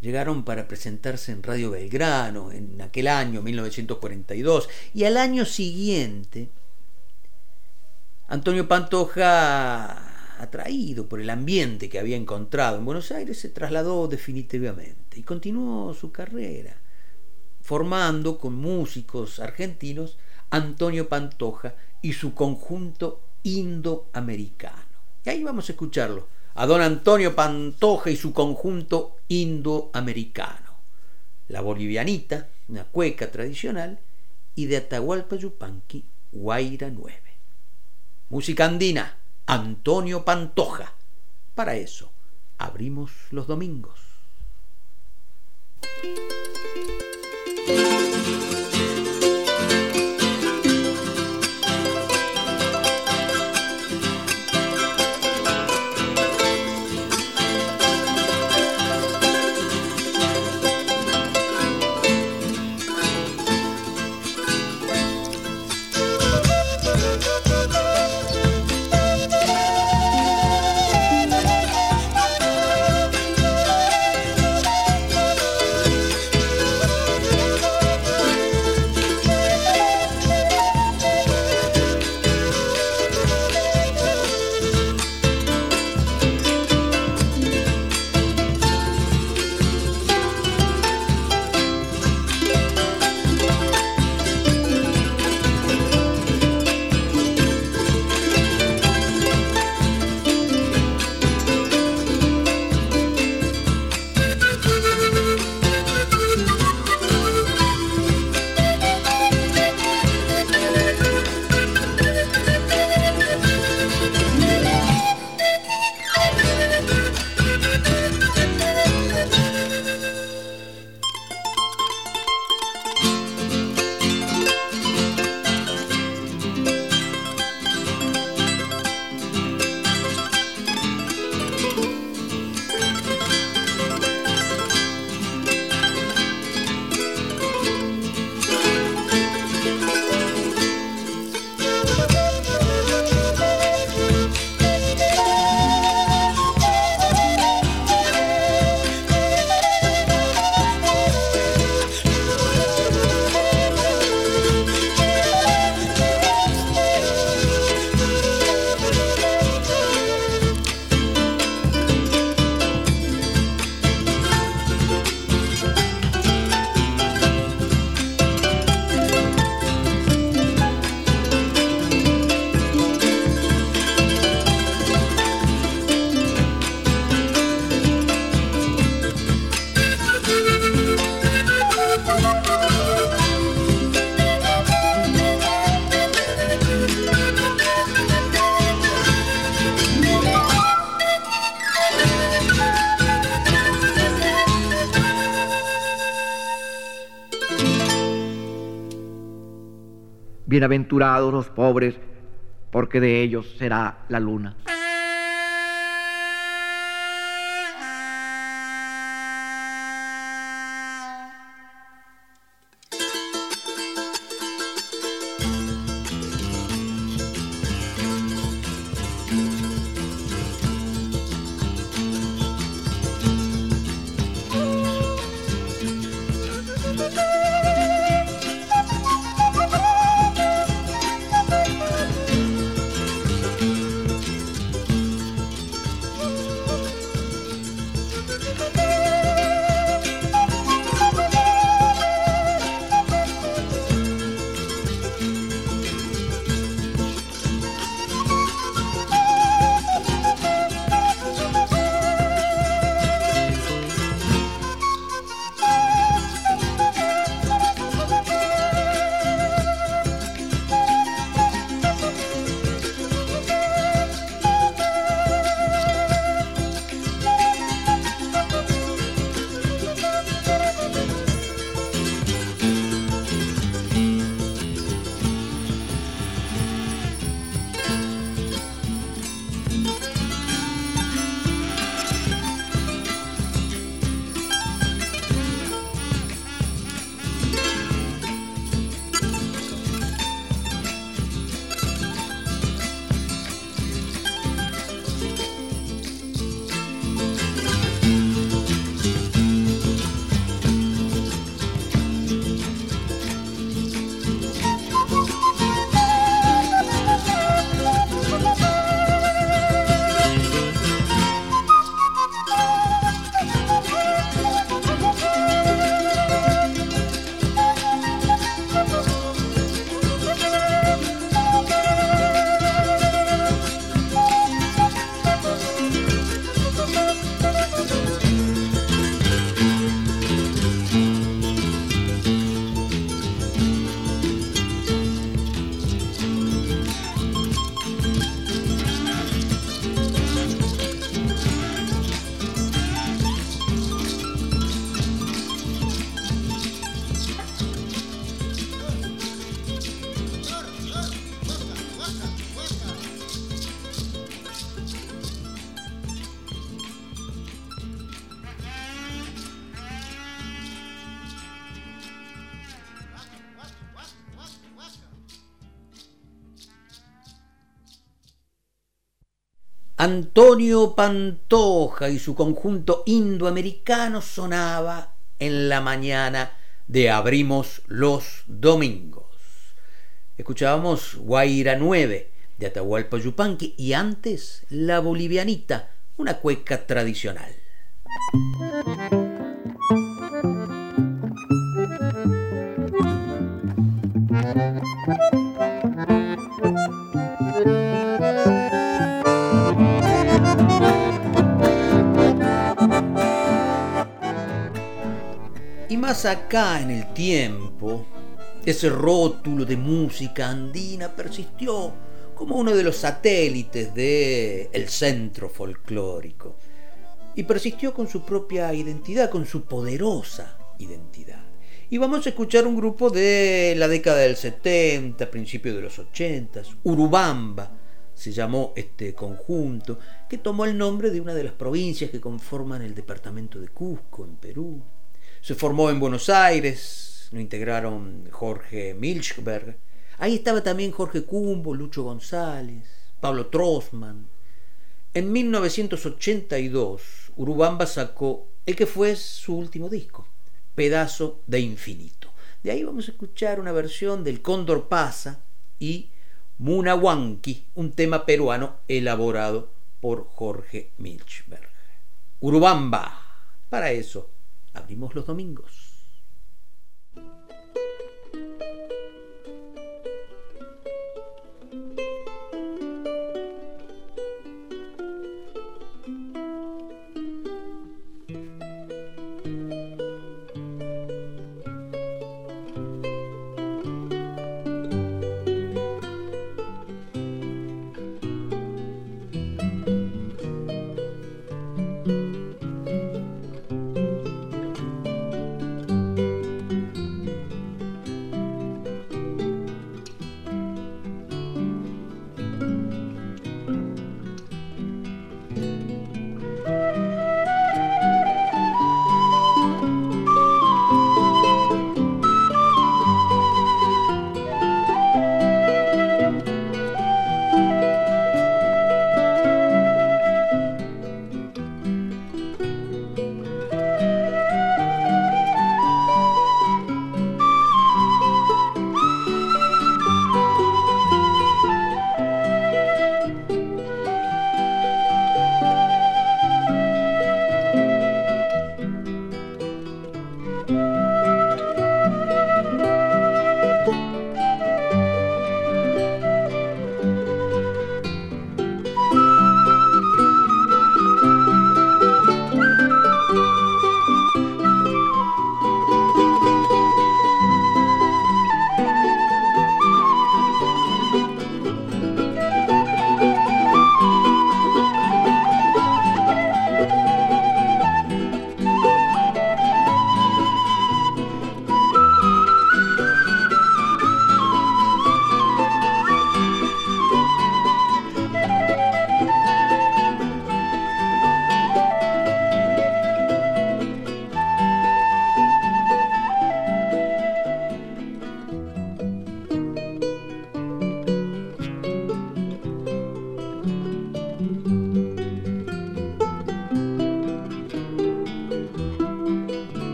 Llegaron para presentarse en Radio Belgrano en aquel año, 1942, y al año siguiente, Antonio Pantoja, atraído por el ambiente que había encontrado en Buenos Aires, se trasladó definitivamente y continuó su carrera, formando con músicos argentinos Antonio Pantoja y su conjunto indoamericano. Y ahí vamos a escucharlo, a don Antonio Pantoja y su conjunto indoamericano. La bolivianita, una cueca tradicional, y de Atahualpa Yupanqui, Guaira 9. Música andina, Antonio Pantoja. Para eso, abrimos los domingos. Bienaventurados los pobres, porque de ellos será la luna. Antonio Pantoja y su conjunto indoamericano sonaba en la mañana de Abrimos los Domingos. Escuchábamos Guaira 9 de Atahualpa Yupanqui y antes La Bolivianita, una cueca tradicional. Más acá en el tiempo, ese rótulo de música andina persistió como uno de los satélites del el centro folclórico y persistió con su propia identidad, con su poderosa identidad. Y vamos a escuchar un grupo de la década del 70, principios de los 80, Urubamba se llamó este conjunto, que tomó el nombre de una de las provincias que conforman el departamento de Cusco, en Perú. Se formó en Buenos Aires, lo integraron Jorge Milchberg. Ahí estaba también Jorge Cumbo, Lucho González, Pablo Trosman. En 1982, Urubamba sacó el que fue su último disco, Pedazo de Infinito. De ahí vamos a escuchar una versión del Cóndor Pasa y Munahuanqui, un tema peruano elaborado por Jorge Milchberg. Urubamba, para eso Abrimos los domingos.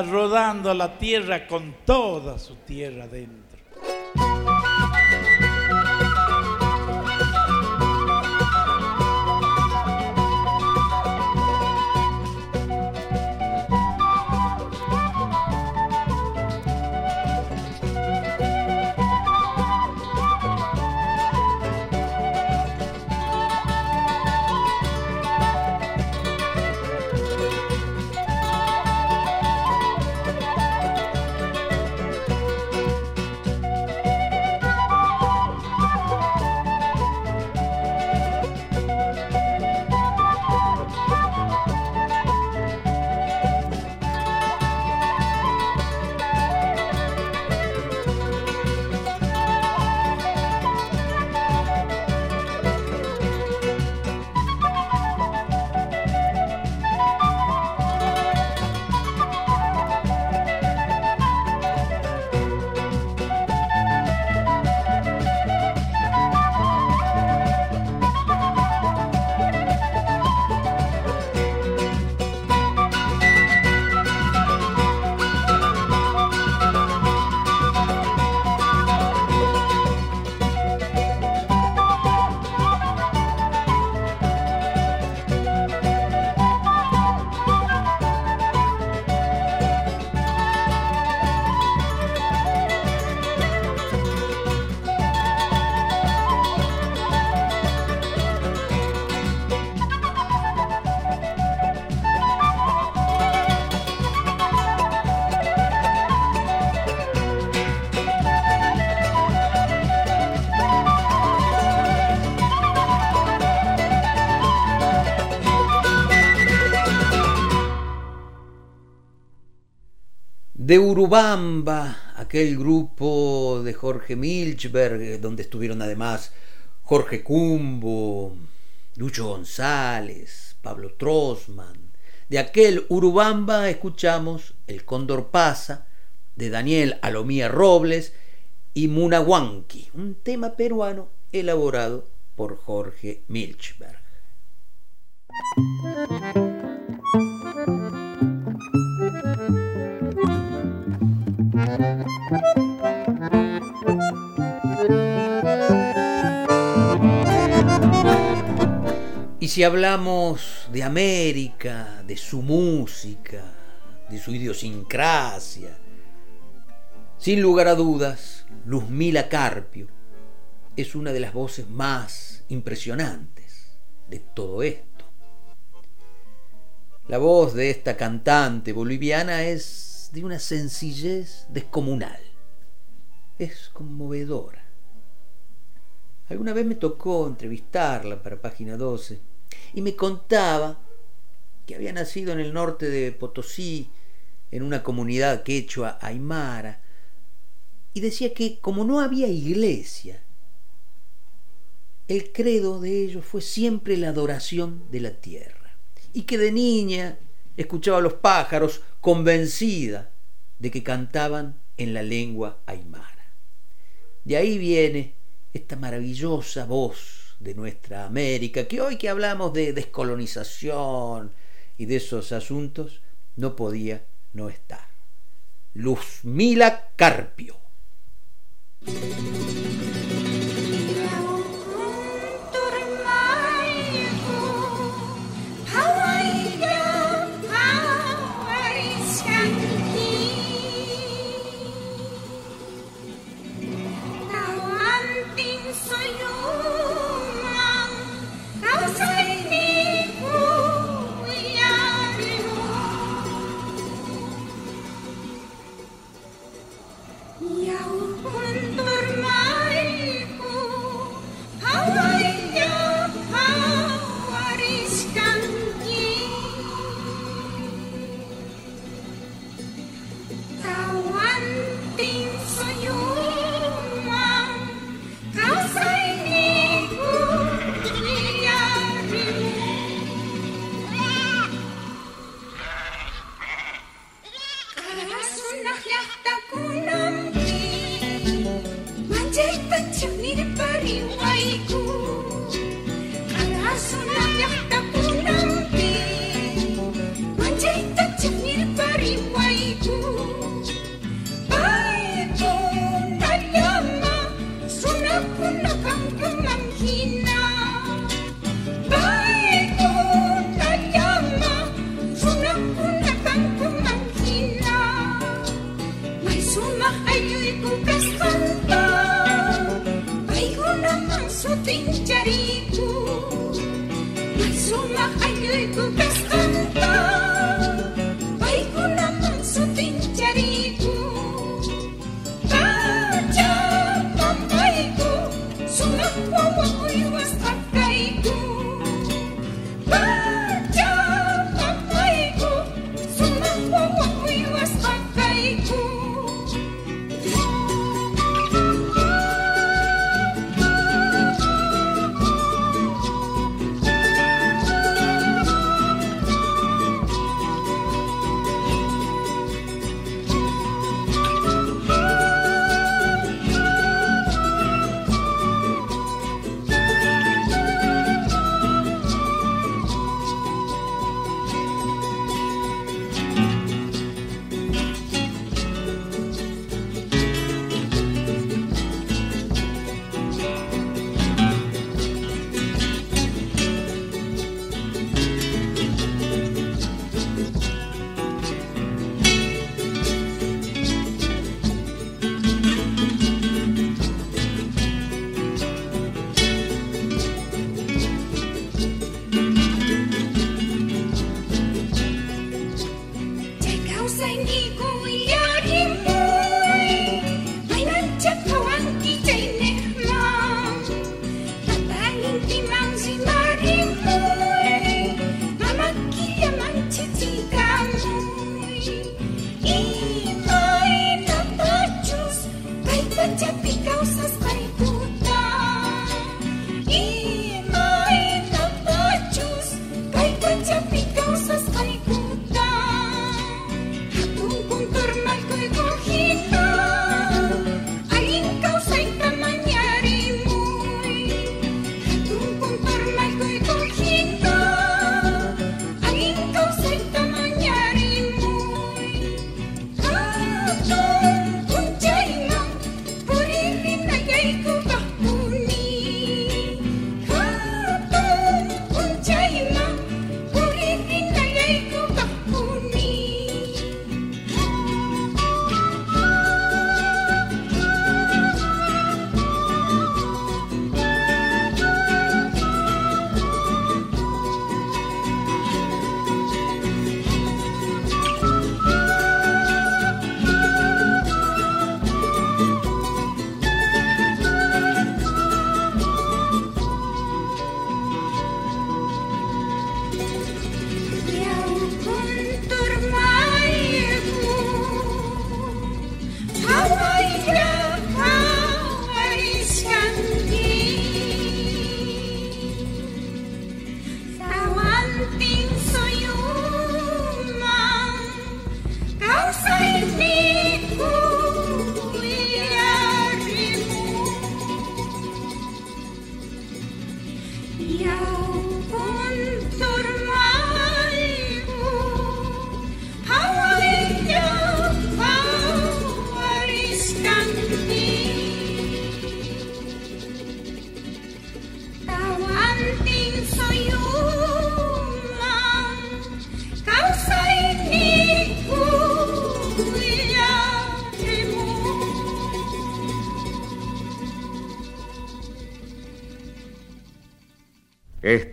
Rodando la tierra con toda su tierra dentro. De Urubamba, aquel grupo de Jorge Milchberg, donde estuvieron además Jorge Cumbo, Lucho González, Pablo Trosman. De aquel Urubamba escuchamos El Cóndor Pasa, de Daniel Alomía Robles y Munahuanqui, un tema peruano elaborado por Jorge Milchberg. Y si hablamos de América, de su música, de su idiosincrasia, sin lugar a dudas, Luzmila Carpio es una de las voces más impresionantes de todo esto. La voz de esta cantante boliviana es de una sencillez descomunal. Es conmovedora. Alguna vez me tocó entrevistarla para Página 12 y me contaba que había nacido en el norte de Potosí, en una comunidad quechua aymara, y decía que como no había iglesia, el credo de ellos fue siempre la adoración de la tierra, y que de niña escuchaba a los pájaros convencida de que cantaban en la lengua aymara. De ahí viene esta maravillosa voz de nuestra América, que hoy que hablamos de descolonización y de esos asuntos, no podía no estar. Luzmila Carpio.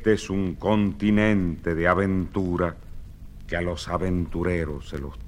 Este es un continente de aventura que a los aventureros se los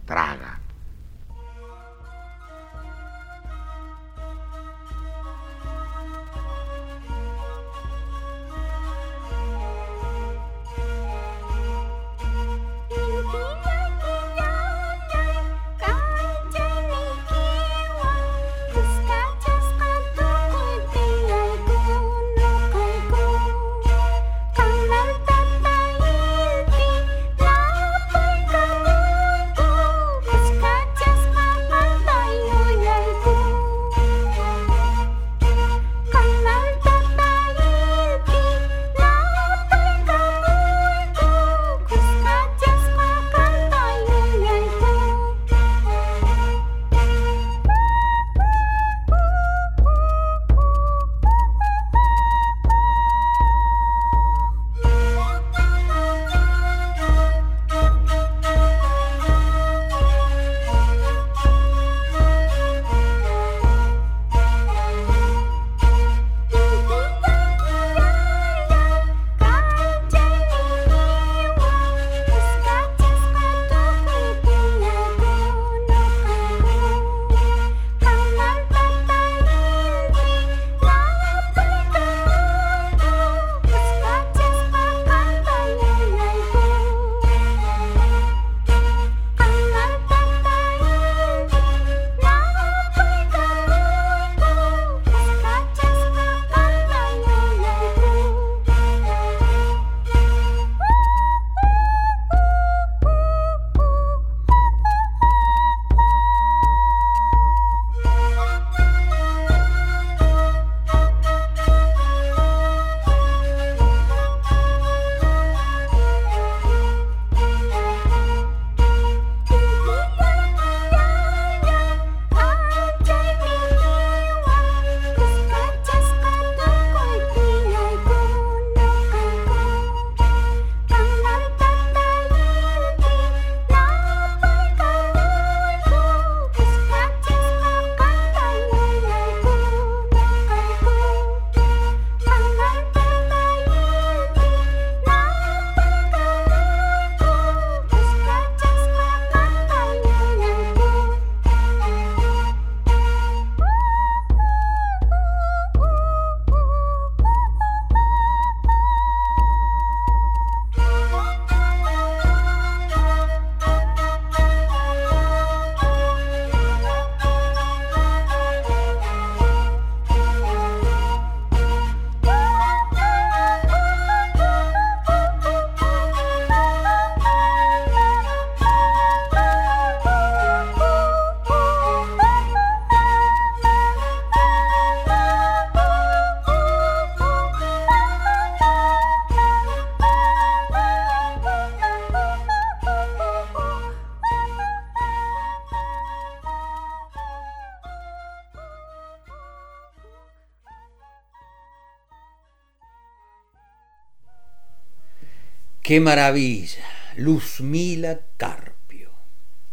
Qué maravilla. Luzmila Carpio.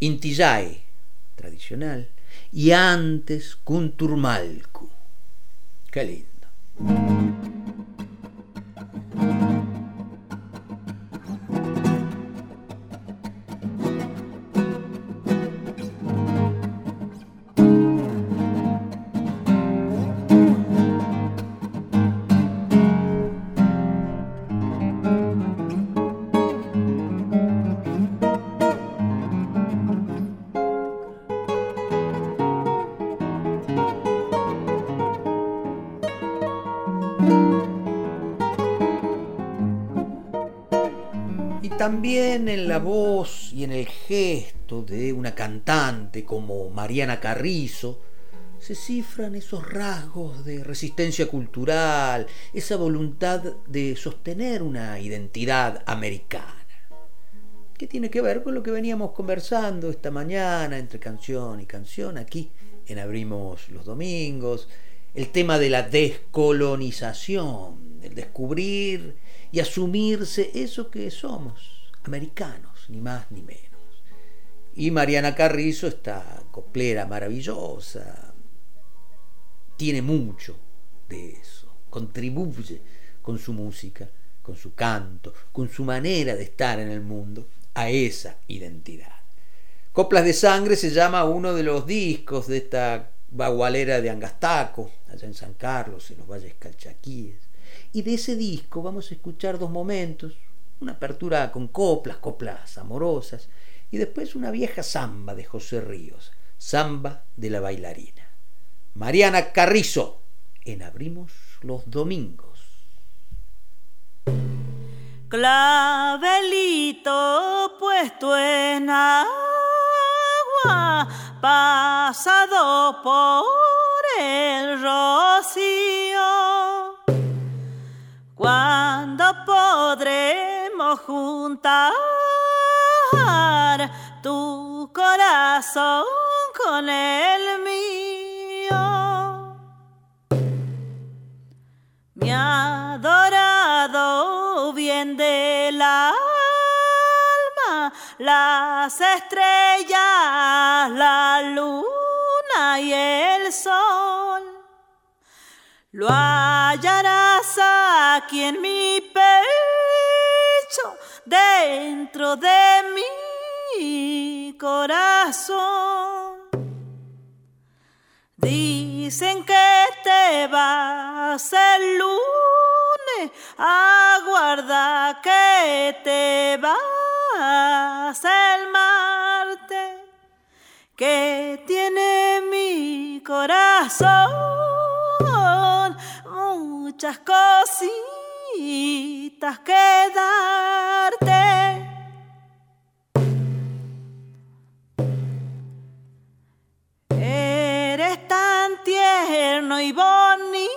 Intillay, tradicional. Y antes Kunturmalku. Qué lindo. También en la voz y en el gesto de una cantante como Mariana Carrizo se cifran esos rasgos de resistencia cultural, esa voluntad de sostener una identidad americana, que tiene que ver con lo que veníamos conversando esta mañana entre canción y canción aquí en Abrimos los Domingos, el tema de la descolonización, el descubrir y asumirse eso que somos, americanos, ni más ni menos. Y Mariana Carrizo, esta coplera maravillosa, tiene mucho de eso, contribuye con su música, con su canto, con su manera de estar en el mundo, a esa identidad. Coplas de Sangre se llama uno de los discos de esta bagualera de Angastaco, allá en San Carlos, en los valles calchaquíes. Y de ese disco vamos a escuchar dos momentos, una apertura con coplas, coplas amorosas, y después una vieja samba de José Ríos, samba de la bailarina. Mariana Carrizo, en Abrimos los Domingos. Clavelito puesto en agua, pasado por el rocío. ¿Cuándo podremos juntar tu corazón con el mío? Mi adorado bien del alma, las estrellas, la luna y el sol. Lo aquí en mi pecho, dentro de mi corazón. Dicen que te vas el lunes, aguarda que te vas el martes, que tiene mi corazón muchas cositas que darte. Eres tan tierno y bonito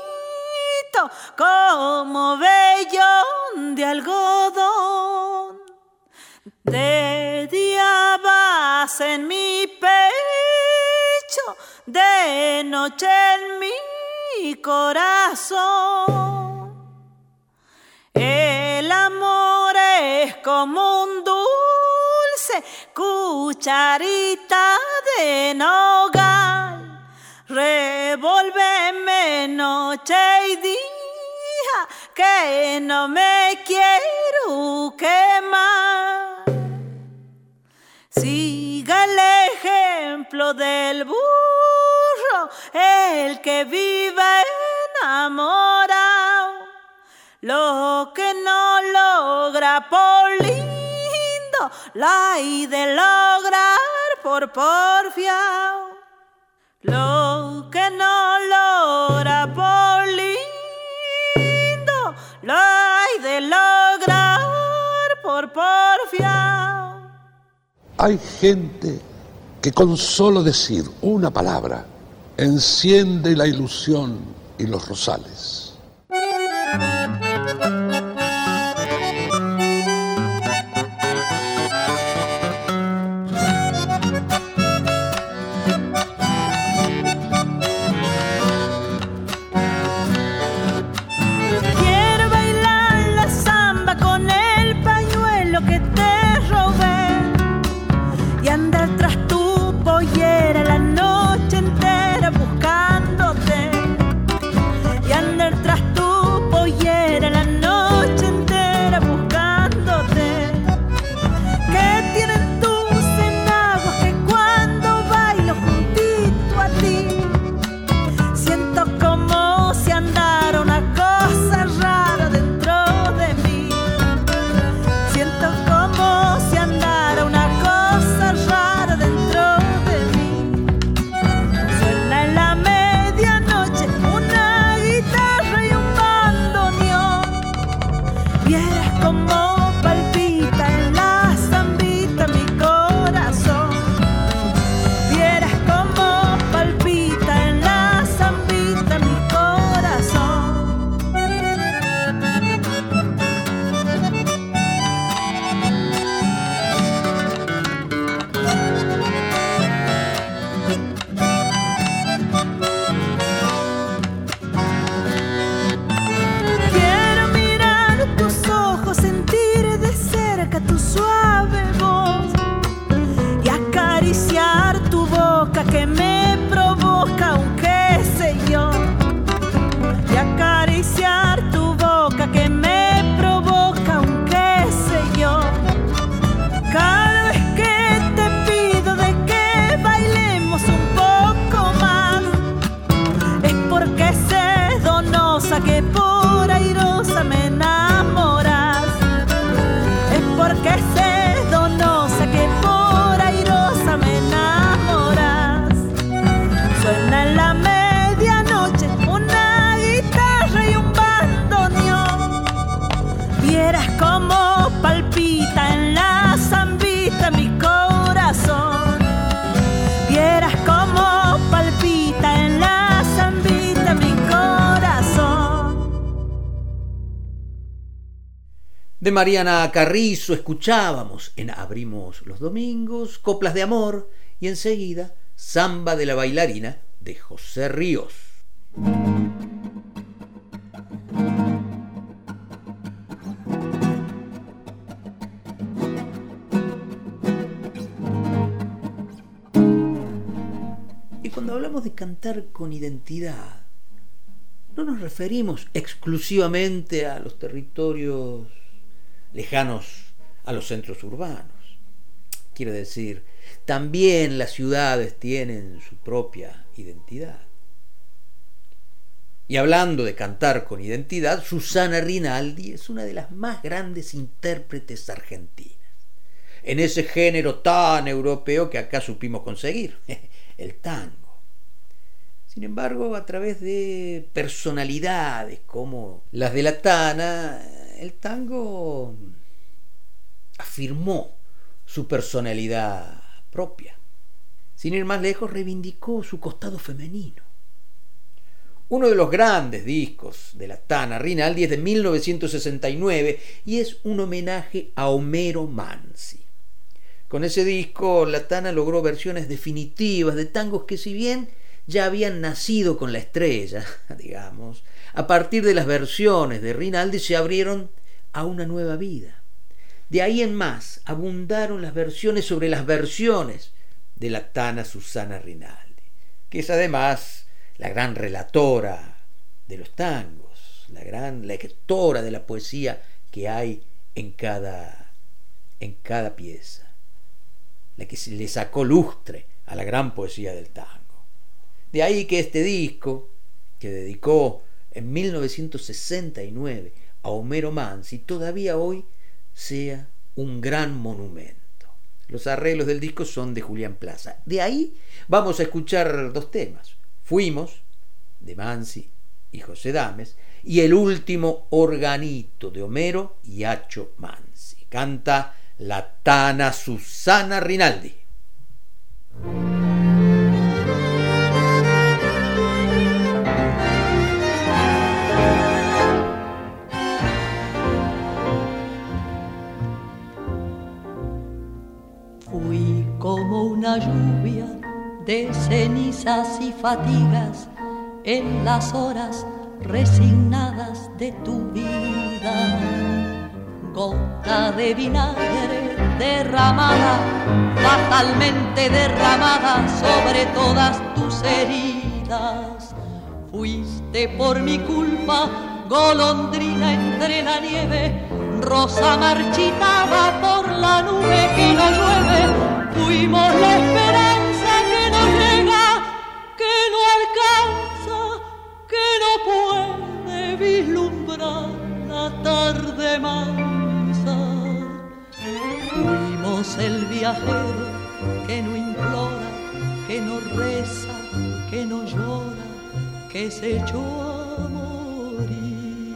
como vellón de algodón. De día vas en mi pecho, de noche en mi corazón. El amor es como un dulce cucharita de nogal. Revolveme noche y día que no me quiero quemar. Siga el ejemplo del el que vive enamorado, lo que no logra por lindo, la hay de lograr por porfiado. Lo que no logra por lindo, la hay de lograr por porfiado. Hay gente que con solo decir una palabra enciende la ilusión y los rosales. Mariana Carrizo escuchábamos en Abrimos los Domingos, Coplas de Amor y enseguida Samba de la Bailarina de José Ríos. Y cuando hablamos de cantar con identidad, no nos referimos exclusivamente a los territorios lejanos a los centros urbanos. Quiero decir, también las ciudades tienen su propia identidad. Y hablando de cantar con identidad, Susana Rinaldi es una de las más grandes intérpretes argentinas, en ese género tan europeo que acá supimos conseguir, el tango. Sin embargo, a través de personalidades como las de la Tana, el tango afirmó su personalidad propia. Sin ir más lejos, reivindicó su costado femenino. Uno de los grandes discos de la Tana Rinaldi es de 1969 y es un homenaje a Homero Mansi. Con ese disco, la Tana logró versiones definitivas de tangos que si bien ya habían nacido con la estrella, digamos, a partir de las versiones de Rinaldi se abrieron a una nueva vida. De ahí en más abundaron las versiones sobre las versiones de la Tana Susana Rinaldi, que es además la gran relatora de los tangos, la gran lectora de la poesía que hay en cada, en cada pieza, la que le sacó lustre a la gran poesía del tango. De ahí que este disco, que dedicó en 1969 a Homero Mansi, todavía hoy sea un gran monumento. Los arreglos del disco son de Julián Plaza. De ahí vamos a escuchar dos temas. Fuimos, de Mansi y José Dames, y el último organito de Homero y Hacho Mansi. Canta la Tana Susana Rinaldi. Una lluvia de cenizas y fatigas en las horas resignadas de tu vida. Gota de vinagre derramada, fatalmente derramada sobre todas tus heridas. Fuiste por mi culpa, golondrina entre la nieve, rosa marchitada por la nube que no llueve Fuimos la esperanza que no llega, que no alcanza, que no puede vislumbrar la tarde mansa. Fuimos el viajero que no implora, que no reza, que no llora, que se echó a morir.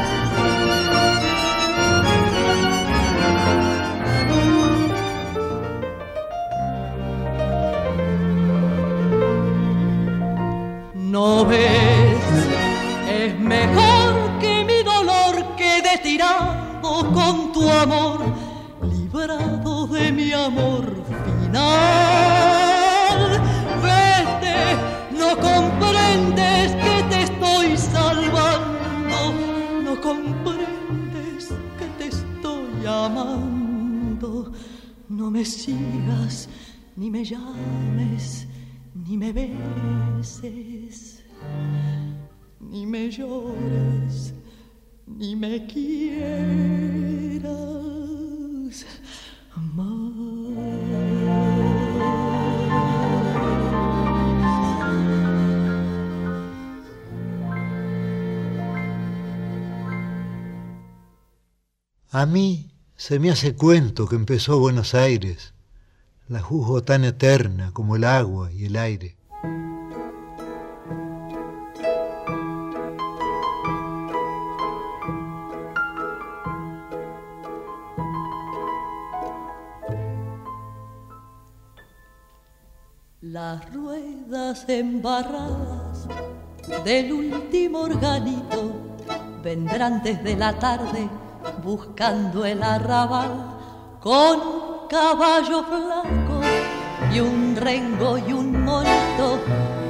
No ves, es mejor que mi dolor quede tirado con tu amor, librado de mi amor final. Vete, no comprendes que te estoy salvando, no comprendes que te estoy amando. No me sigas ni me llames ni me beses, ni me llores, ni me quieras A mí se me hace cuento que empezó Buenos Aires la juzgo tan eterna como el agua y el aire. Las ruedas embarradas del último organito vendrán desde la tarde buscando el arrabal con caballo flaco y un rengo y un monito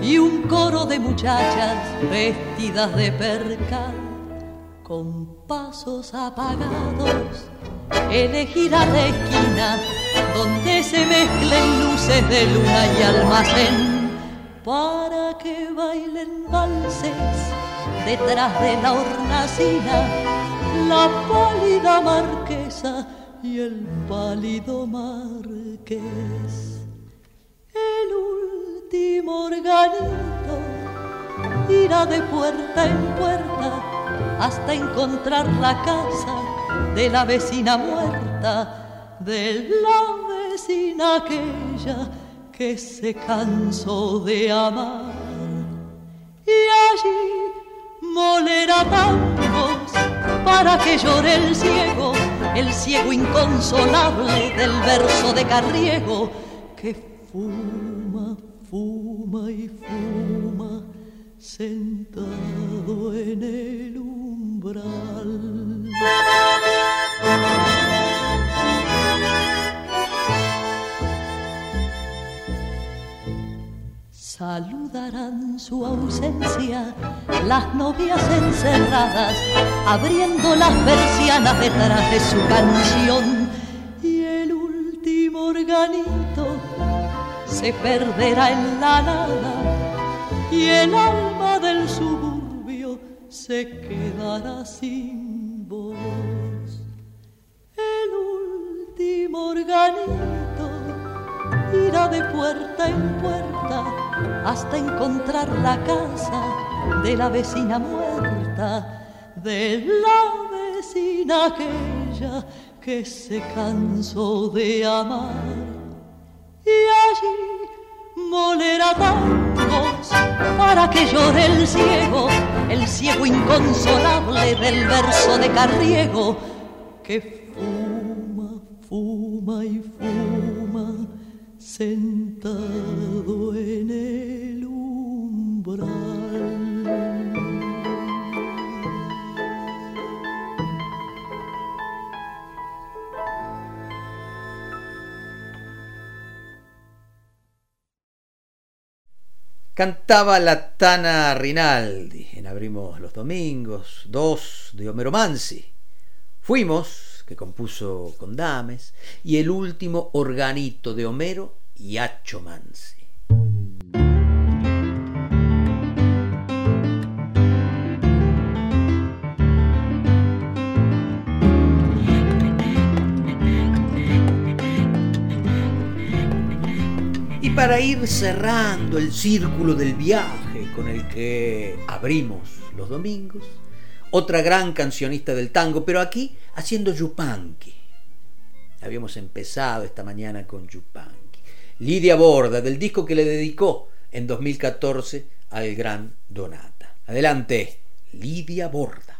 y un coro de muchachas vestidas de percal con pasos apagados. Elegirá la esquina donde se mezclen luces de luna y almacén para que bailen valses detrás de la hornacina la pálida marquesa y el pálido marqués. El último organito irá de puerta en puerta hasta encontrar la casa de la vecina muerta, de la vecina aquella que se cansó de amar. Y allí molerá tangos para que llore el ciego el ciego inconsolable del verso de Carriego que fuma, fuma y fuma sentado en el umbral. Saludarán su ausencia las novias encerradas, abriendo las persianas detrás de su canción. Y el último organito se perderá en la nada, y el alma del suburbio se quedará sin voz. El último organito irá de puerta en puerta hasta encontrar la casa de la vecina muerta, de la vecina aquella que se cansó de amar. Y allí molerá tangos para que llore el ciego, el ciego inconsolable del verso de Carriego, que fuma, fuma y fuma sentado en el umbral. Cantaba la Tana Rinaldi en Abrimos los Domingos, dos de Homero Mansi. Fuimos, que compuso con Dames, y el último organito de Homero, Yacho Mansi. Y para ir cerrando el círculo del viaje con el que abrimos los domingos, otra gran cancionista del tango, pero aquí haciendo Yupanqui. Habíamos empezado esta mañana con Yupanqui. Lidia Borda, del disco que le dedicó en 2014 al gran Donata. Adelante, Lidia Borda.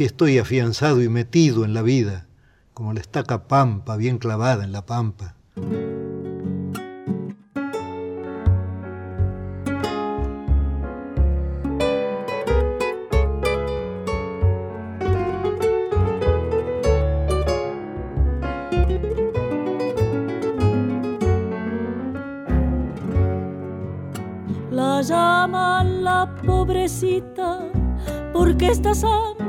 Aquí estoy afianzado y metido en la vida, como la estaca pampa bien clavada en la pampa. La llaman la pobrecita porque esta samba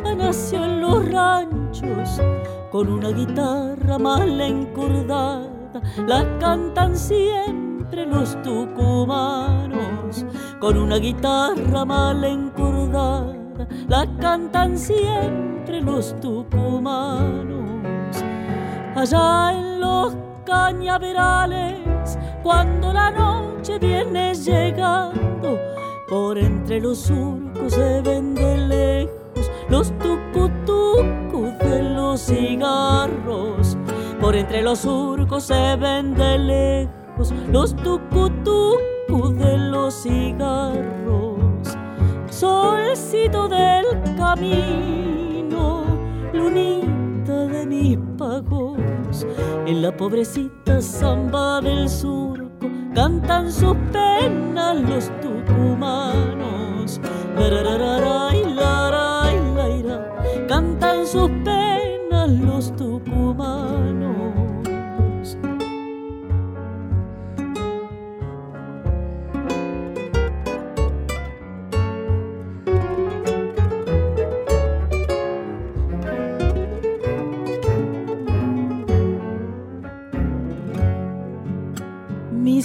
con una guitarra mal encordada. La cantan siempre los tucumanos con una guitarra mal encordada. La cantan siempre los tucumanos. Allá en los cañaverales, cuando la noche viene llegando, por entre los surcos se ven de lejos los tucutucos los cigarros. Por entre los surcos se ven de lejos los tucutucos de los cigarros. Solcito del camino, lunita de mis pagos, en la pobrecita samba del surco cantan sus penas los tucumanos.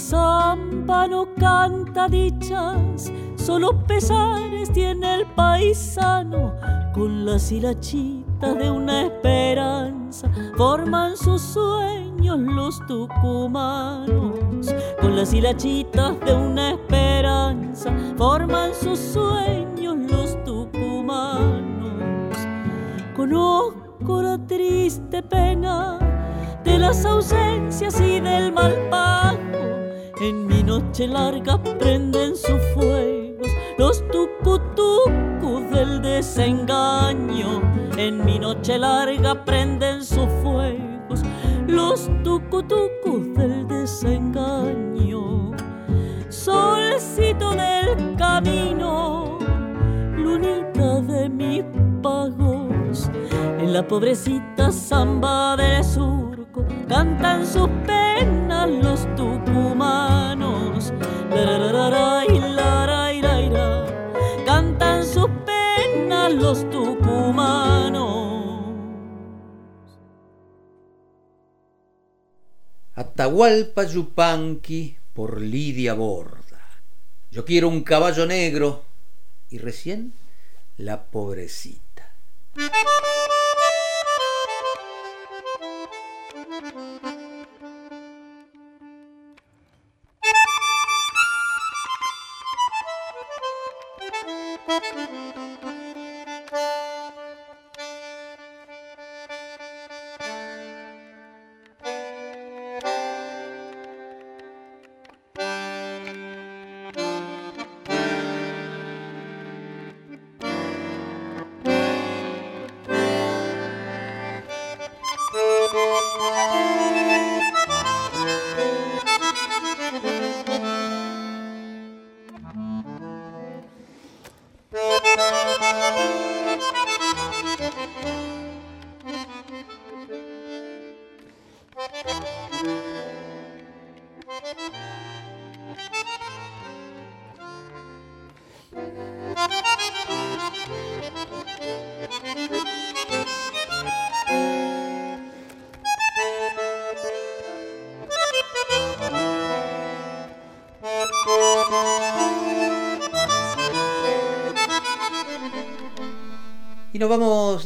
Samba no canta dichas, solo pesares tiene el paisano. Con las hilachitas de una esperanza forman sus sueños los tucumanos. Con las hilachitas de una esperanza forman sus sueños los tucumanos. Conozco la triste pena de las ausencias y del mal pago. En mi noche larga prenden sus fuegos los tucutucos del desengaño. En mi noche larga prenden sus fuegos los tucutucos del desengaño. Solcito del camino, lunita de mis pagos, en la pobrecita samba del cantan sus penas los tucumanos. Cantan sus penas los tucumanos. Atahualpa Yupanqui por Lidia Borda. Yo quiero un caballo negro y recién la pobrecita.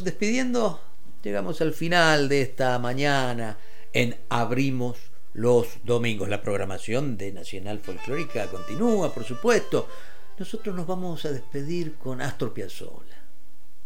Despidiendo. Llegamos al final de esta mañana en Abrimos los Domingos. La programación de Nacional Folclórica continúa, por supuesto. Nosotros nos vamos a despedir con Astor Piazzolla.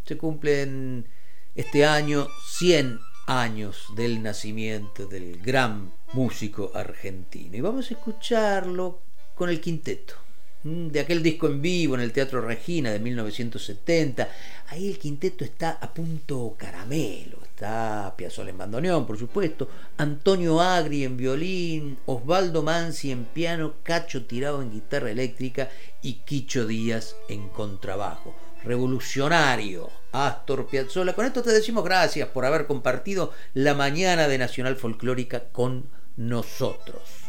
Se cumplen este año 100 años del nacimiento del gran músico argentino. Y vamos a escucharlo con el quinteto. Mm, de aquel disco en vivo en el Teatro Regina de 1970. Ahí el quinteto está a punto caramelo. Está Piazzolla en bandoneón, por supuesto, Antonio Agri en violín, Osvaldo Mansi en piano, Cacho Tirado en guitarra eléctrica y Quicho Díaz en contrabajo. Revolucionario, Astor Piazzolla. Con esto te decimos gracias por haber compartido la mañana de Nacional Folclórica con nosotros.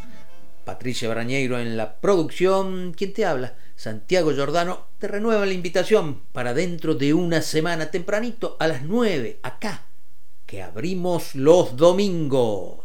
Patricia Brañeiro en la producción. ¿Quién te habla? Santiago Giordano te renueva la invitación para dentro de una semana tempranito a las 9 acá, que abrimos los domingos.